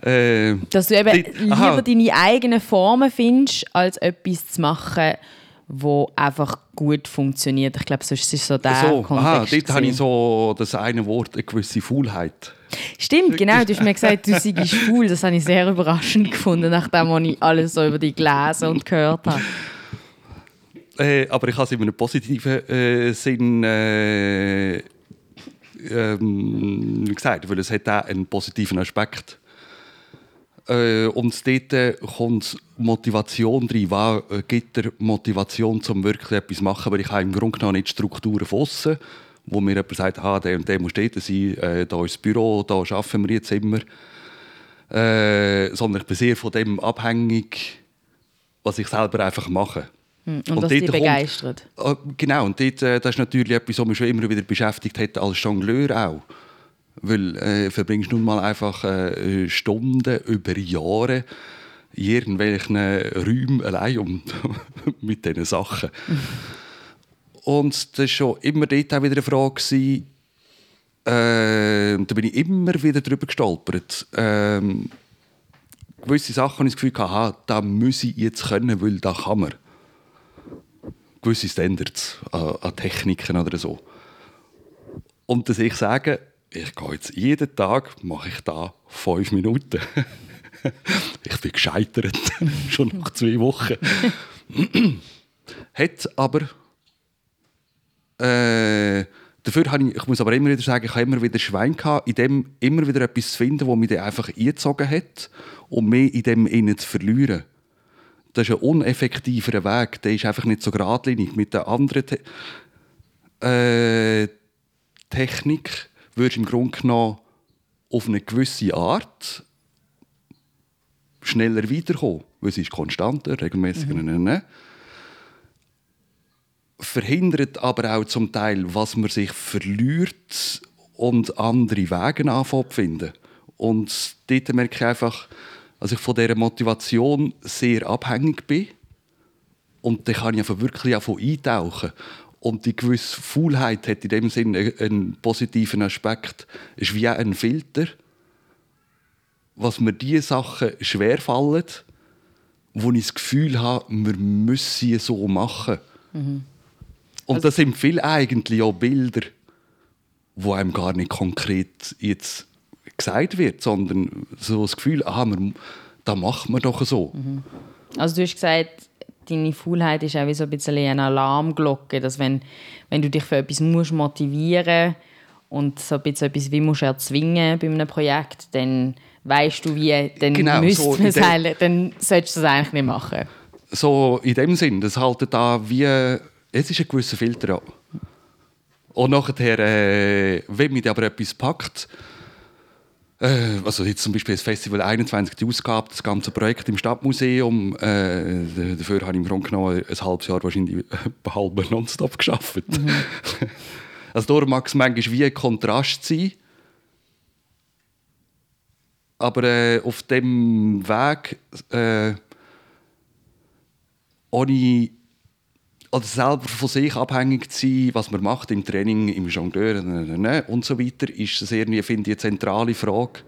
äh, Dass du eben dort- lieber aha. deine eigenen Formen findest, als etwas zu machen, wo einfach gut funktioniert. Ich glaube, sonst ist so der so, Kontext. aha, dort habe ich so das eine Wort, eine gewisse Faulheit. Stimmt, genau. Du hast mir gesagt, du seist schwul. Das habe ich sehr überraschend gefunden, nachdem was ich alles so über dich gelesen und gehört habe. Äh, aber ich habe es in einem positiven äh, Sinn äh, ähm, gesagt, weil es hat auch einen positiven Aspekt. Äh, und dort äh, kommt Motivation rein. Was äh, gibt der Motivation, um wirklich etwas zu machen? Weil ich habe im Grunde genommen nicht Strukturen von aussen, wo mir jemand sagt, ah, der und der muss dort sein, äh, da ist das Büro, da arbeiten wir jetzt immer. Äh, sondern ich bin sehr von dem abhängig, was ich selber einfach mache. Und, Und was dich kommt- begeistert. Ah, Genau, und dort, das ist natürlich etwas, was mich schon immer wieder beschäftigt hat, als Jongleur auch. Weil äh, verbringst nun mal einfach äh, Stunden über Jahre in irgendwelchen Räumen allein um, mit diesen Sachen. Und das war schon immer dort auch wieder eine Frage. Äh, da bin ich immer wieder drüber gestolpert. Ähm, gewisse Sachen habe ich das Gefühl, aha, da muss ich jetzt können, weil da kann man gewisse Standards an, an Techniken oder so. Und dass ich sage, ich gehe jetzt jeden Tag, mache ich da fünf Minuten. ich bin gescheitert, schon nach zwei Wochen. Hat aber äh, dafür habe ich, ich muss aber immer wieder sagen, ich habe immer wieder Schwein gehabt, in dem immer wieder etwas zu finden, das mich einfach eingezogen hat, um mich in dem innen zu verlieren das ist ein uneffektiverer Weg. Der ist einfach nicht so geradlinig. Mit der anderen Te äh, Technik würdest du im Grunde genommen auf eine gewisse Art schneller weiterkommen. Weil sie ist konstanter, regelmäßiger. Mhm. Verhindert aber auch zum Teil, was man sich verliert und andere Wege anfangen zu finden. Und dort merke ich einfach, dass ich von dieser Motivation sehr abhängig bin. Und da kann ich einfach wirklich auch von eintauchen. Und die gewisse Faulheit hat in dem Sinne einen positiven Aspekt. Es ist wie ein Filter, was mir diese Sachen schwerfallen, wo ich das Gefühl habe, wir müssen sie so machen. Und das sind viele eigentlich auch Bilder, wo einem gar nicht konkret jetzt gesagt wird, sondern so das Gefühl, wir, da machen wir doch so. Also du hast gesagt, deine Faulheit ist auch wie so ein bisschen eine Alarmglocke, dass wenn, wenn du dich für etwas musst motivieren und so ein bisschen etwas wie musst erzwingen bei einem Projekt, dann weißt du wie, dann Genau, so dem- sagen, dann solltest du das eigentlich nicht machen. So in dem Sinn, das haltet da wie, es ist ein gewisser Filter ja. Und nachher, äh, wenn mich aber etwas packt, also jetzt zum Beispiel das Festival 21, die Ausgabe, das ganze Projekt im Stadtmuseum, äh, dafür habe ich im Grunde genommen ein halbes Jahr wahrscheinlich halb nonstop geschafft. also darum mag es manchmal wie ein Kontrast sein, aber äh, auf dem Weg äh, ohne oder selber von sich abhängig zu sein, was man macht im Training, im Jongleur ne, ne, ne, und so weiter, ist das irgendwie, finde ich, eine zentrale Frage.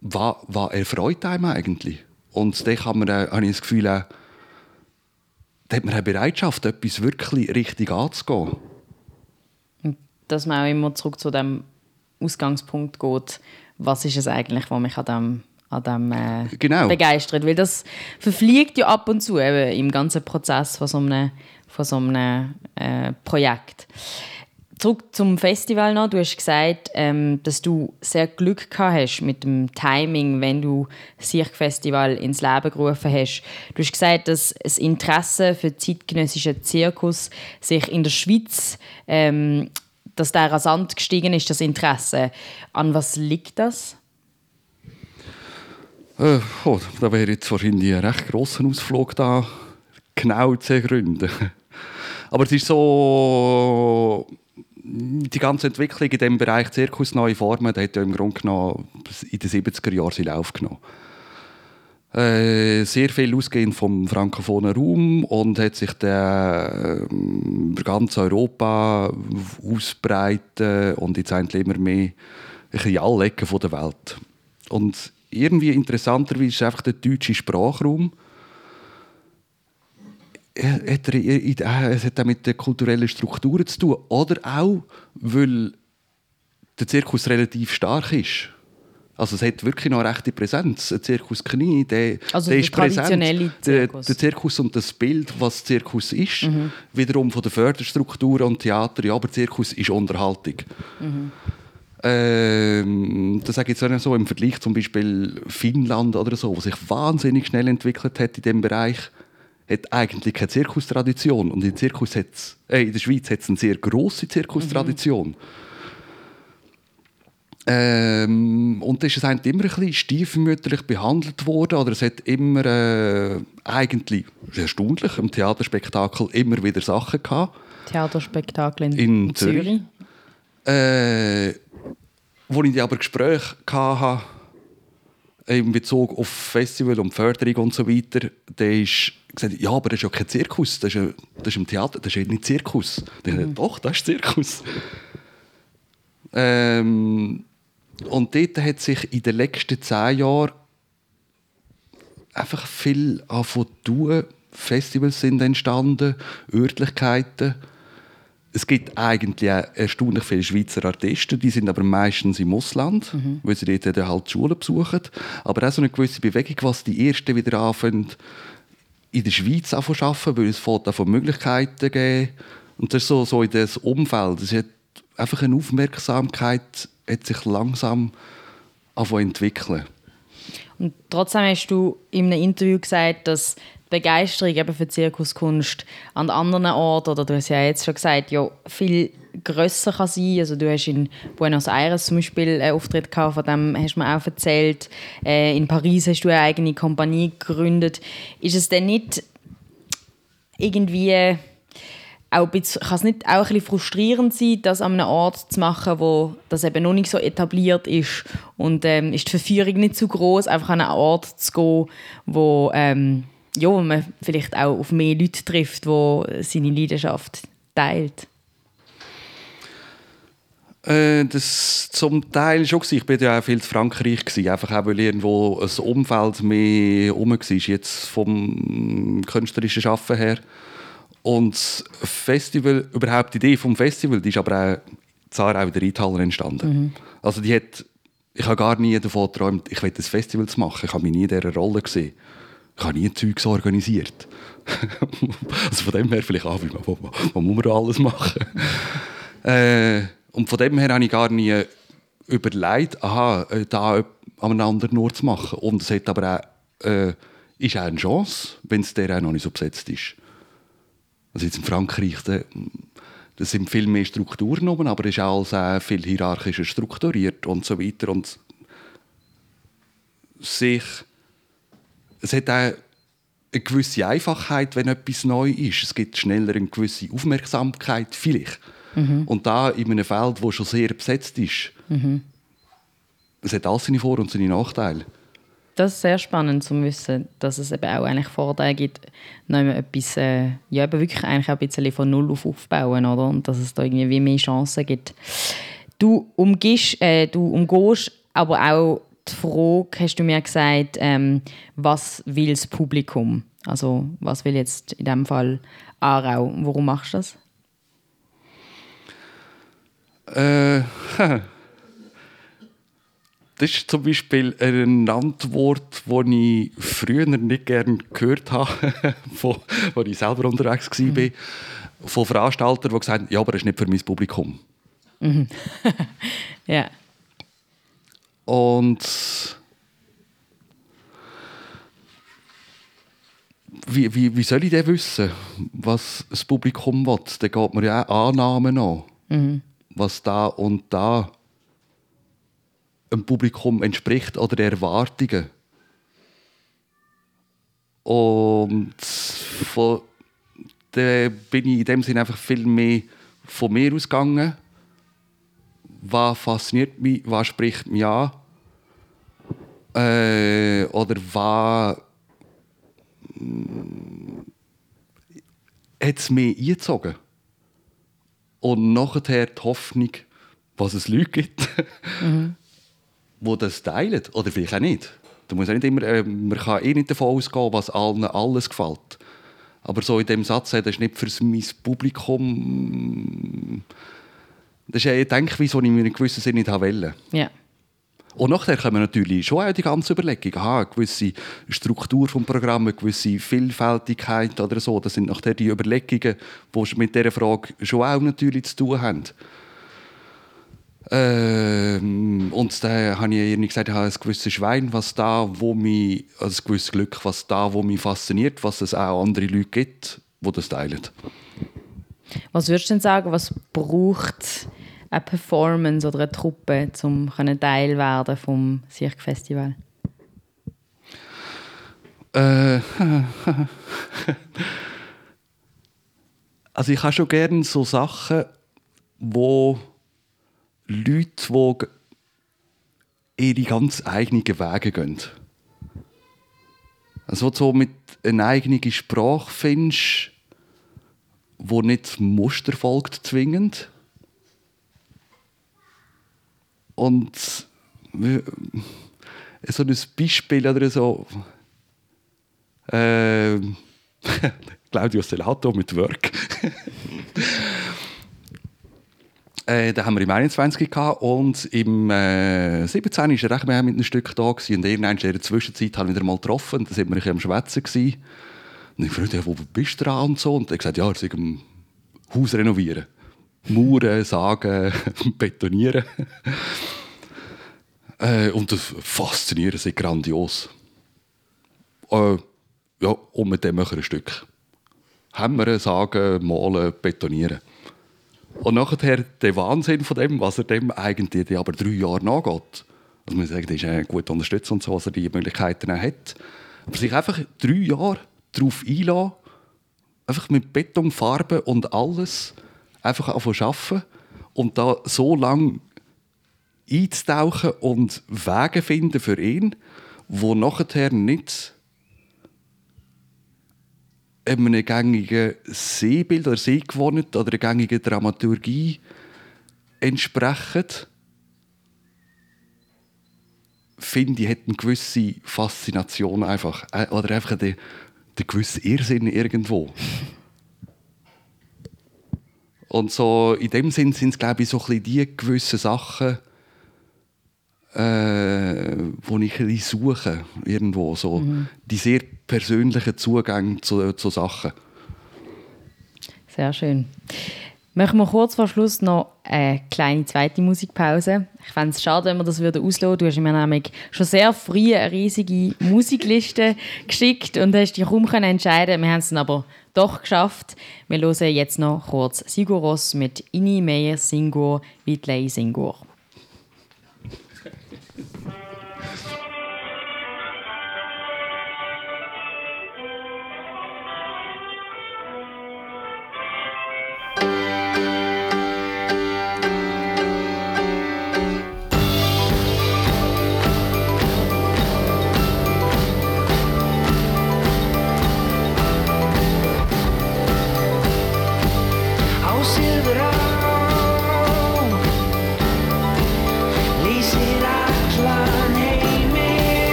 Was, was erfreut einem eigentlich? Und da äh, habe ich das Gefühl, auch, da hat man eine Bereitschaft, etwas wirklich richtig anzugehen. Dass man auch immer zurück zu dem Ausgangspunkt geht, was ist es eigentlich, was mich an dem, an dem äh, Genau. begeistert. Weil das verfliegt ja ab und zu eben im ganzen Prozess von so einem, von so einem äh, Projekt. Zurück zum Festival noch. Du hast gesagt, ähm, dass du sehr Glück gehabt hast mit dem Timing, wenn du das Cirque-Festival ins Leben gerufen hast. Du hast gesagt, dass das Interesse für zeitgenössischen Zirkus sich in der Schweiz, ähm, dass der rasant gestiegen ist, das Interesse. An was liegt das? Äh, oh, da wäre jetzt wahrscheinlich ein recht grosser Ausflug da genau zu ergründen. Aber es ist so, die ganze Entwicklung in diesem Bereich Zirkus, neue Formen, die hat ja im Grunde genommen in den 70er Jahren seinen Lauf genommen. Äh, sehr viel ausgehend vom frankophonen Raum und hat sich dann ähm, über ganz Europa ausbreitet und jetzt eigentlich immer mehr in alle Ecken der Welt. Und irgendwie interessanterweise ist einfach der deutsche Sprachraum hat er, äh, es hat auch mit den kulturellen Strukturen zu tun. Oder auch, weil der Zirkus relativ stark ist. Also es hat wirklich noch eine rechte Präsenz. Ein Zirkus Knie, der, Also der der ist präsent. traditionelle Der, Zirkus. der Zirkus und das Bild, was Zirkus ist, Mhm. wiederum von der Förderstruktur und Theater, ja, aber Zirkus ist Unterhaltung. Mhm. Ähm, das sage ich jetzt so im Vergleich zum Beispiel Finnland oder so, was sich wahnsinnig schnell entwickelt hat in dem Bereich, hat eigentlich keine Zirkustradition und in, Zirkus hat's, äh, in der Schweiz hat es eine sehr grosse Zirkustradition. Ähm, und da ist es eigentlich immer ein bisschen stiefmütterlich behandelt worden oder es hat immer äh, eigentlich erstaunlich im Theaterspektakel immer wieder Sachen gehabt Theaterspektakel in, In Zürich. Zürich. äh, wo ich aber Gespräche hatte, in Bezug auf Festival und Förderung und so weiter, der ist gesagt, ja, aber das ist ja kein Zirkus, das ist, ja, das ist im Theater, das ist nicht Zirkus. Ich dachte, Doch, das ist Zirkus. Ähm, und dort hat sich in den letzten zehn Jahren einfach viel zu tun. Festivals sind entstanden, Örtlichkeiten. Es gibt eigentlich auch erstaunlich viele Schweizer Artisten, die sind aber meistens im Ausland, weil sie dort dann halt die Schulen besuchen. Aber auch so eine gewisse Bewegung, was die Ersten wieder anfangen, in der Schweiz zu arbeiten, weil es an von Möglichkeiten geben. Und das ist so, so in das Umfeld. Es hat einfach eine Aufmerksamkeit hat sich langsam entwickeln. Und trotzdem hast du in einem Interview gesagt, dass Begeisterung eben für Zirkuskunst an anderen Orten, oder du hast ja jetzt schon gesagt, ja, viel grösser kann sein. Also du hast in Buenos Aires zum Beispiel einen Auftritt gehabt, von dem hast du mir auch erzählt. Äh, in Paris hast du eine eigene Kompanie gegründet. Ist es denn nicht irgendwie auch bisschen, kann es nicht auch ein bisschen frustrierend sein, das an einem Ort zu machen, wo das eben noch nicht so etabliert ist und ähm, ist die Verführung nicht zu groß, einfach an einen Ort zu gehen, wo, ähm, ja, wo man vielleicht auch auf mehr Leute trifft, wo seine Leidenschaft teilt. Äh, das zum Teil schon. gewesen. Ich war ja auch viel in Frankreich. Gewesen. Einfach auch, weil irgendwo ein Umfeld mehr herum war, jetzt vom künstlerischen Schaffen her. Und das Festival, überhaupt die Idee vom Festival, die ist aber auch Zara auch in der Reithalle entstanden. Also die hat, ich habe gar nie davon geträumt, ich will ein Festival zu machen. Ich habe mich nie in dieser Rolle gesehen. Ich habe nie Zeugs organisiert. also von dem her vielleicht auch, was, muss man alles machen? äh, und von dem her habe ich gar nie überlegt, aha, äh, da aneinander nur zu machen. Und es hat aber auch, äh, ist auch eine Chance, wenn es der auch noch nicht so besetzt ist. Also jetzt in Frankreich, da, da sind viel mehr Strukturen oben, aber es ist auch sehr viel hierarchischer strukturiert und so weiter. Und sich, es hat auch eine gewisse Einfachheit, wenn etwas neu ist. Es gibt schneller eine gewisse Aufmerksamkeit, vielleicht. Mhm. Und da in einem Feld, das schon sehr besetzt ist, mhm. es hat alles seine Vor- und seine Nachteile. Das ist sehr spannend zu wissen, dass es eben auch eigentlich Vorteile gibt, noch etwas, äh, ja, eben wirklich eigentlich auch ein bisschen von Null auf aufbauen, oder? Und dass es da irgendwie mehr Chancen gibt. Du umgehst, äh, du umgehst aber auch die Frage, hast du mir gesagt, ähm, was will das Publikum? Also was will jetzt in dem Fall Aarau? Warum machst du das? Äh, das ist zum Beispiel ein Antwort, die ich früher nicht gerne gehört habe, als ich selber unterwegs war, mhm. von Veranstaltern, die gesagt haben, ja, aber das ist nicht für mein Publikum. Mhm. ja. Und wie, wie, wie soll ich denn wissen, was das Publikum will? Da geht man ja auch Annahmen an. Mhm. Was da und da dem Publikum entspricht oder den Erwartungen. Und von, da bin ich in dem Sinne einfach viel mehr von mir ausgegangen. Was fasziniert mich, was spricht mich an? Äh, oder was hm, hat es mich eingezogen? Und nachher die Hoffnung, was es Leute gibt. Mhm die das teilen. Oder vielleicht auch nicht. Du musst nicht immer, äh, man kann eh nicht davon ausgehen, was allen alles gefällt. Aber so in dem Satz, das ist nicht für mein Publikum. Das ist eine Denkweise, die ich in einem gewissen Sinne nicht wollte. Ja. Und nachher kommen natürlich schon auch die ganze Überlegung. Aha, eine gewisse Struktur des Programms, eine gewisse Vielfältigkeit oder so. Das sind nachher die Überlegungen, die mit dieser Frage schon auch natürlich zu tun haben. Ähm, und da habe ich ihr gesagt, ich habe ein gewisses Schwein, was da, wo mich, also ein gewisses Glück, was da, wo mich fasziniert, was es auch andere Leute gibt, die das teilen. Was würdest du denn sagen, was braucht eine Performance oder eine Truppe, um Teil werden vom Cirque Festival? Äh, also ich habe schon gerne so Sachen, wo Leute, die ihre ganz eigenen Wege gehen. Also so mit einer eigenen Sprache findest, wo nicht Muster folgt zwingend. Und so ein Beispiel oder so. Äh, Claudio Selato mit Work. Äh, da haben wir im 21 gehabt und im äh, 17 war er recht mehr mit einem Stück da gewesen. und irgendwann in der Zwischenzeit haben wir wieder mal getroffen da sind wir am Schwätzen gewesen. Und ich fragte, wo bist du dran und so und er gesagt, ja, er sei am Haus renovieren. Mauern, sagen, betonieren. äh, und das Faszinieren sei grandios. Äh, ja, und mit dem machen wir ein Stück. Hämmern, sagen, malen, betonieren. Und nachher der Wahnsinn von dem, was er dem eigentlich aber drei Jahre nachgeht. Also man sagt, das ist eine gute Unterstützung und so, was er die Möglichkeiten hat. Aber sich einfach drei Jahre darauf einlassen, einfach mit Beton, Farbe und alles einfach anfangen arbeiten und da so lange einzutauchen und Wege finden für ihn, wo nachher nicht einem gängigen Sehbild oder Sehgewohnt oder einer gängigen Dramaturgie entsprechen, finde ich, hat eine gewisse Faszination einfach. Äh, oder einfach einen, einen gewissen Irrsinn irgendwo. Und so in dem Sinn sind es, glaube ich, so ein die gewissen Sachen, äh, wo ich ein suche irgendwo so mhm. die sehr persönlichen Zugänge zu, zu Sachen. Sehr schön. Machen wir kurz vor Schluss noch eine kleine zweite Musikpause. Ich fände es schade, wenn wir das würden. Du hast mir nämlich schon sehr früh eine riesige Musikliste geschickt und hast dich kaum entscheiden Wir haben es dann aber doch geschafft. Wir hören jetzt noch kurz Sigur Ross mit Inni Meyer Singur Whitley Singur.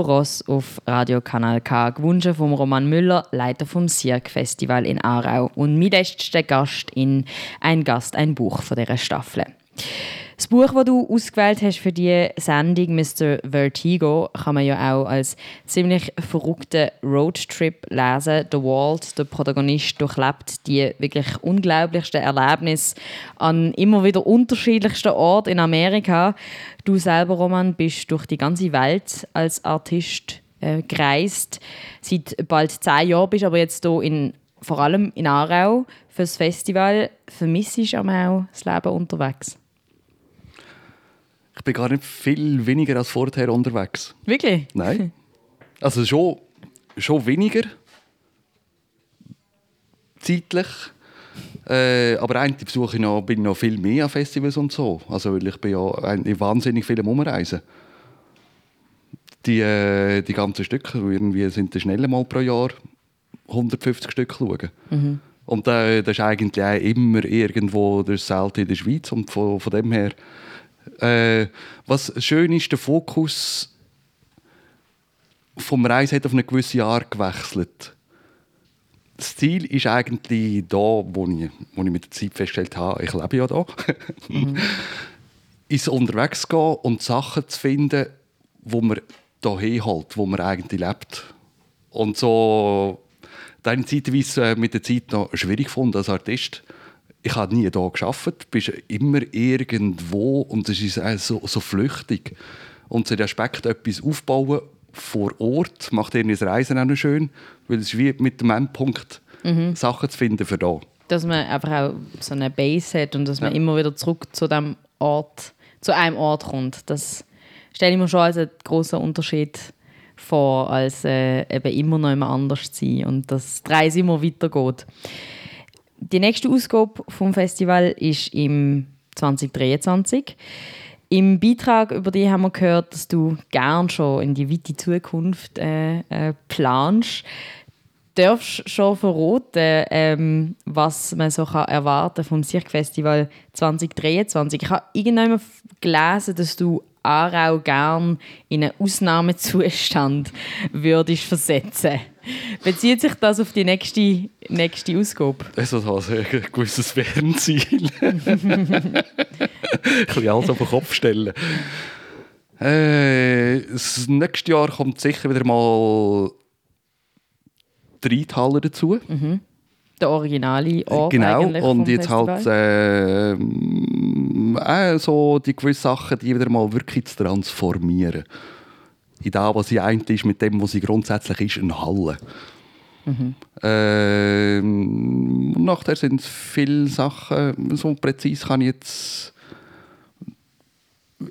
Ross auf Radio Kanal K, gewünscht vom Roman Müller, Leiter vom Cirque Festival in Aarau und mein letzter Gast in «Ein Gast, ein Buch» von dieser Staffel. Das Buch, das du ausgewählt hast für die Sendung Mr. Vertigo, kann man ja auch als ziemlich verrückten Roadtrip lesen. Der Walt, der Protagonist, durchlebt die wirklich unglaublichsten Erlebnisse an immer wieder unterschiedlichsten Orten in Amerika. Du selber, Roman, bist durch die ganze Welt als Artist äh, gereist. Seit bald zehn Jahren bist aber jetzt hier in vor allem in Aarau fürs Festival. Vermisst du auch das Leben unterwegs? Ich bin gar nicht viel weniger als vorher unterwegs. Wirklich? Nein. Also schon, schon weniger. Zeitlich. Äh, aber eigentlich besuche ich noch, bin noch viel mehr an Festivals und so. Also weil ich bin ja eigentlich wahnsinnig viel am Umreisen. Die, äh, die ganzen Stücke, irgendwie sind das schnell mal pro Jahr 150 Stück schauen. Mhm. Und äh, das ist eigentlich auch immer irgendwo, das ist selten in der Schweiz und von, von dem her äh, was schön ist, der Fokus vom Reisen hat auf eine gewisse Art gewechselt. Das Ziel ist eigentlich da, wo ich, wo ich mit der Zeit festgestellt habe, ich lebe ja da, mhm. ist unterwegs gehen und Sachen zu finden, wo man hier halt, wo man eigentlich lebt. Und so, deine zeitweise mit der Zeit noch schwierig gefunden als Artist ich habe nie hier du bist immer irgendwo und es ist so, so flüchtig. Und so der Aspekt, etwas aufbauen vor Ort, macht irgendwie das Reisen auch noch schön, weil es ist wie mit dem Endpunkt mhm. Sachen zu finden für da. Dass man einfach auch so eine Base hat und dass man ja. immer wieder zurück zu dem Ort, zu einem Ort kommt. Das stelle ich mir schon als einen großen Unterschied vor, als äh, eben immer noch immer anders zu sein und dass die Reise immer weitergeht. Die nächste Ausgabe vom Festival ist im 2023. Im Beitrag über die haben wir gehört, dass du gern schon in die weite Zukunft äh, äh, planst. Darfst schon verraten, ähm, was man so kann erwarten vom Cirque Festival 2023? Ich habe irgendwann gelesen, dass du Aarau gern in einen Ausnahmezustand würdest versetzen. Bezieht sich das auf die nächste, nächste Ausgabe? Also das ist ein gewisses Fernziel. ein bisschen alles auf den Kopf stellen. Äh, das nächste Jahr kommt sicher wieder mal drei Taler dazu. Mhm. Der originale Ort Genau, und jetzt halt, Festival. halt äh, so die gewissen Sachen, die wieder mal wirklich zu transformieren. In das, was sie eigentlich ist, mit dem, was sie grundsätzlich ist, eine Halle. Mhm. Ähm, nachher sind es viele Sachen, so präzise kann ich jetzt...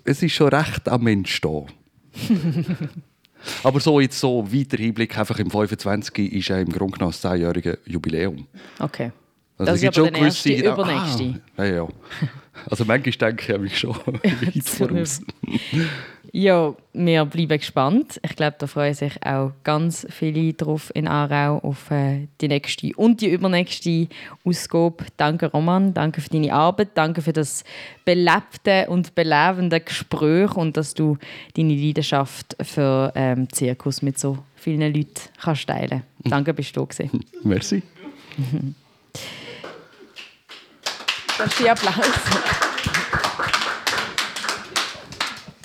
Es ist schon recht am Mensch da. Aber so jetzt so weiter Hinblick, einfach im 25. ist ja im Grunde genommen das 10-jährige Jubiläum. Okay. Also das ist aber der nächste, übernächste. Ah, ja, ja. Also manchmal denke ich mich schon weit voraus. ja, wir bleiben gespannt. Ich glaube, da freuen sich auch ganz viele drauf in Aarau auf äh, die nächste und die übernächste Ausgabe. Danke Roman, danke für deine Arbeit, danke für das belebte und belebende Gespräch und dass du deine Leidenschaft für ähm, Zirkus mit so vielen Leuten kannst teilen. Danke, bist du da Merci. Applaus.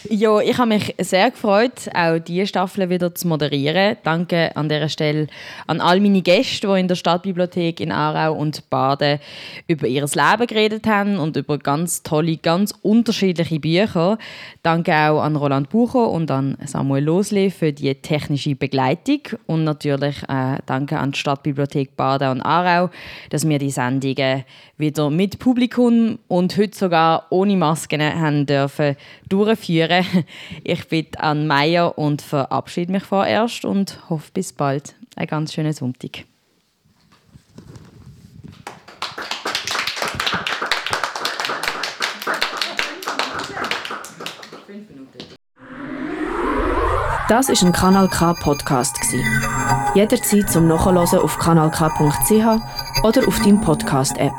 Ja, ich habe mich sehr gefreut, auch diese Staffel wieder zu moderieren. Danke an dieser Stelle an all meine Gäste, die in der Stadtbibliothek in Aarau und Baden über ihr Leben geredet haben und über ganz tolle, ganz unterschiedliche Bücher. Danke auch an Roland Bucher und an Samuel Losli für die technische Begleitung und natürlich äh, danke an die Stadtbibliothek Baden und Aarau, dass wir die Sendungen wieder mit Publikum und heute sogar ohne Masken haben dürfen durchführen Ich bin an Meier und verabschiede mich vorerst und hoffe bis bald. Ein ganz schönen Sonntag. Das ist ein Kanal K Podcast Jederzeit zum Nachhören auf kanalk.ch oder auf deinem Podcast App.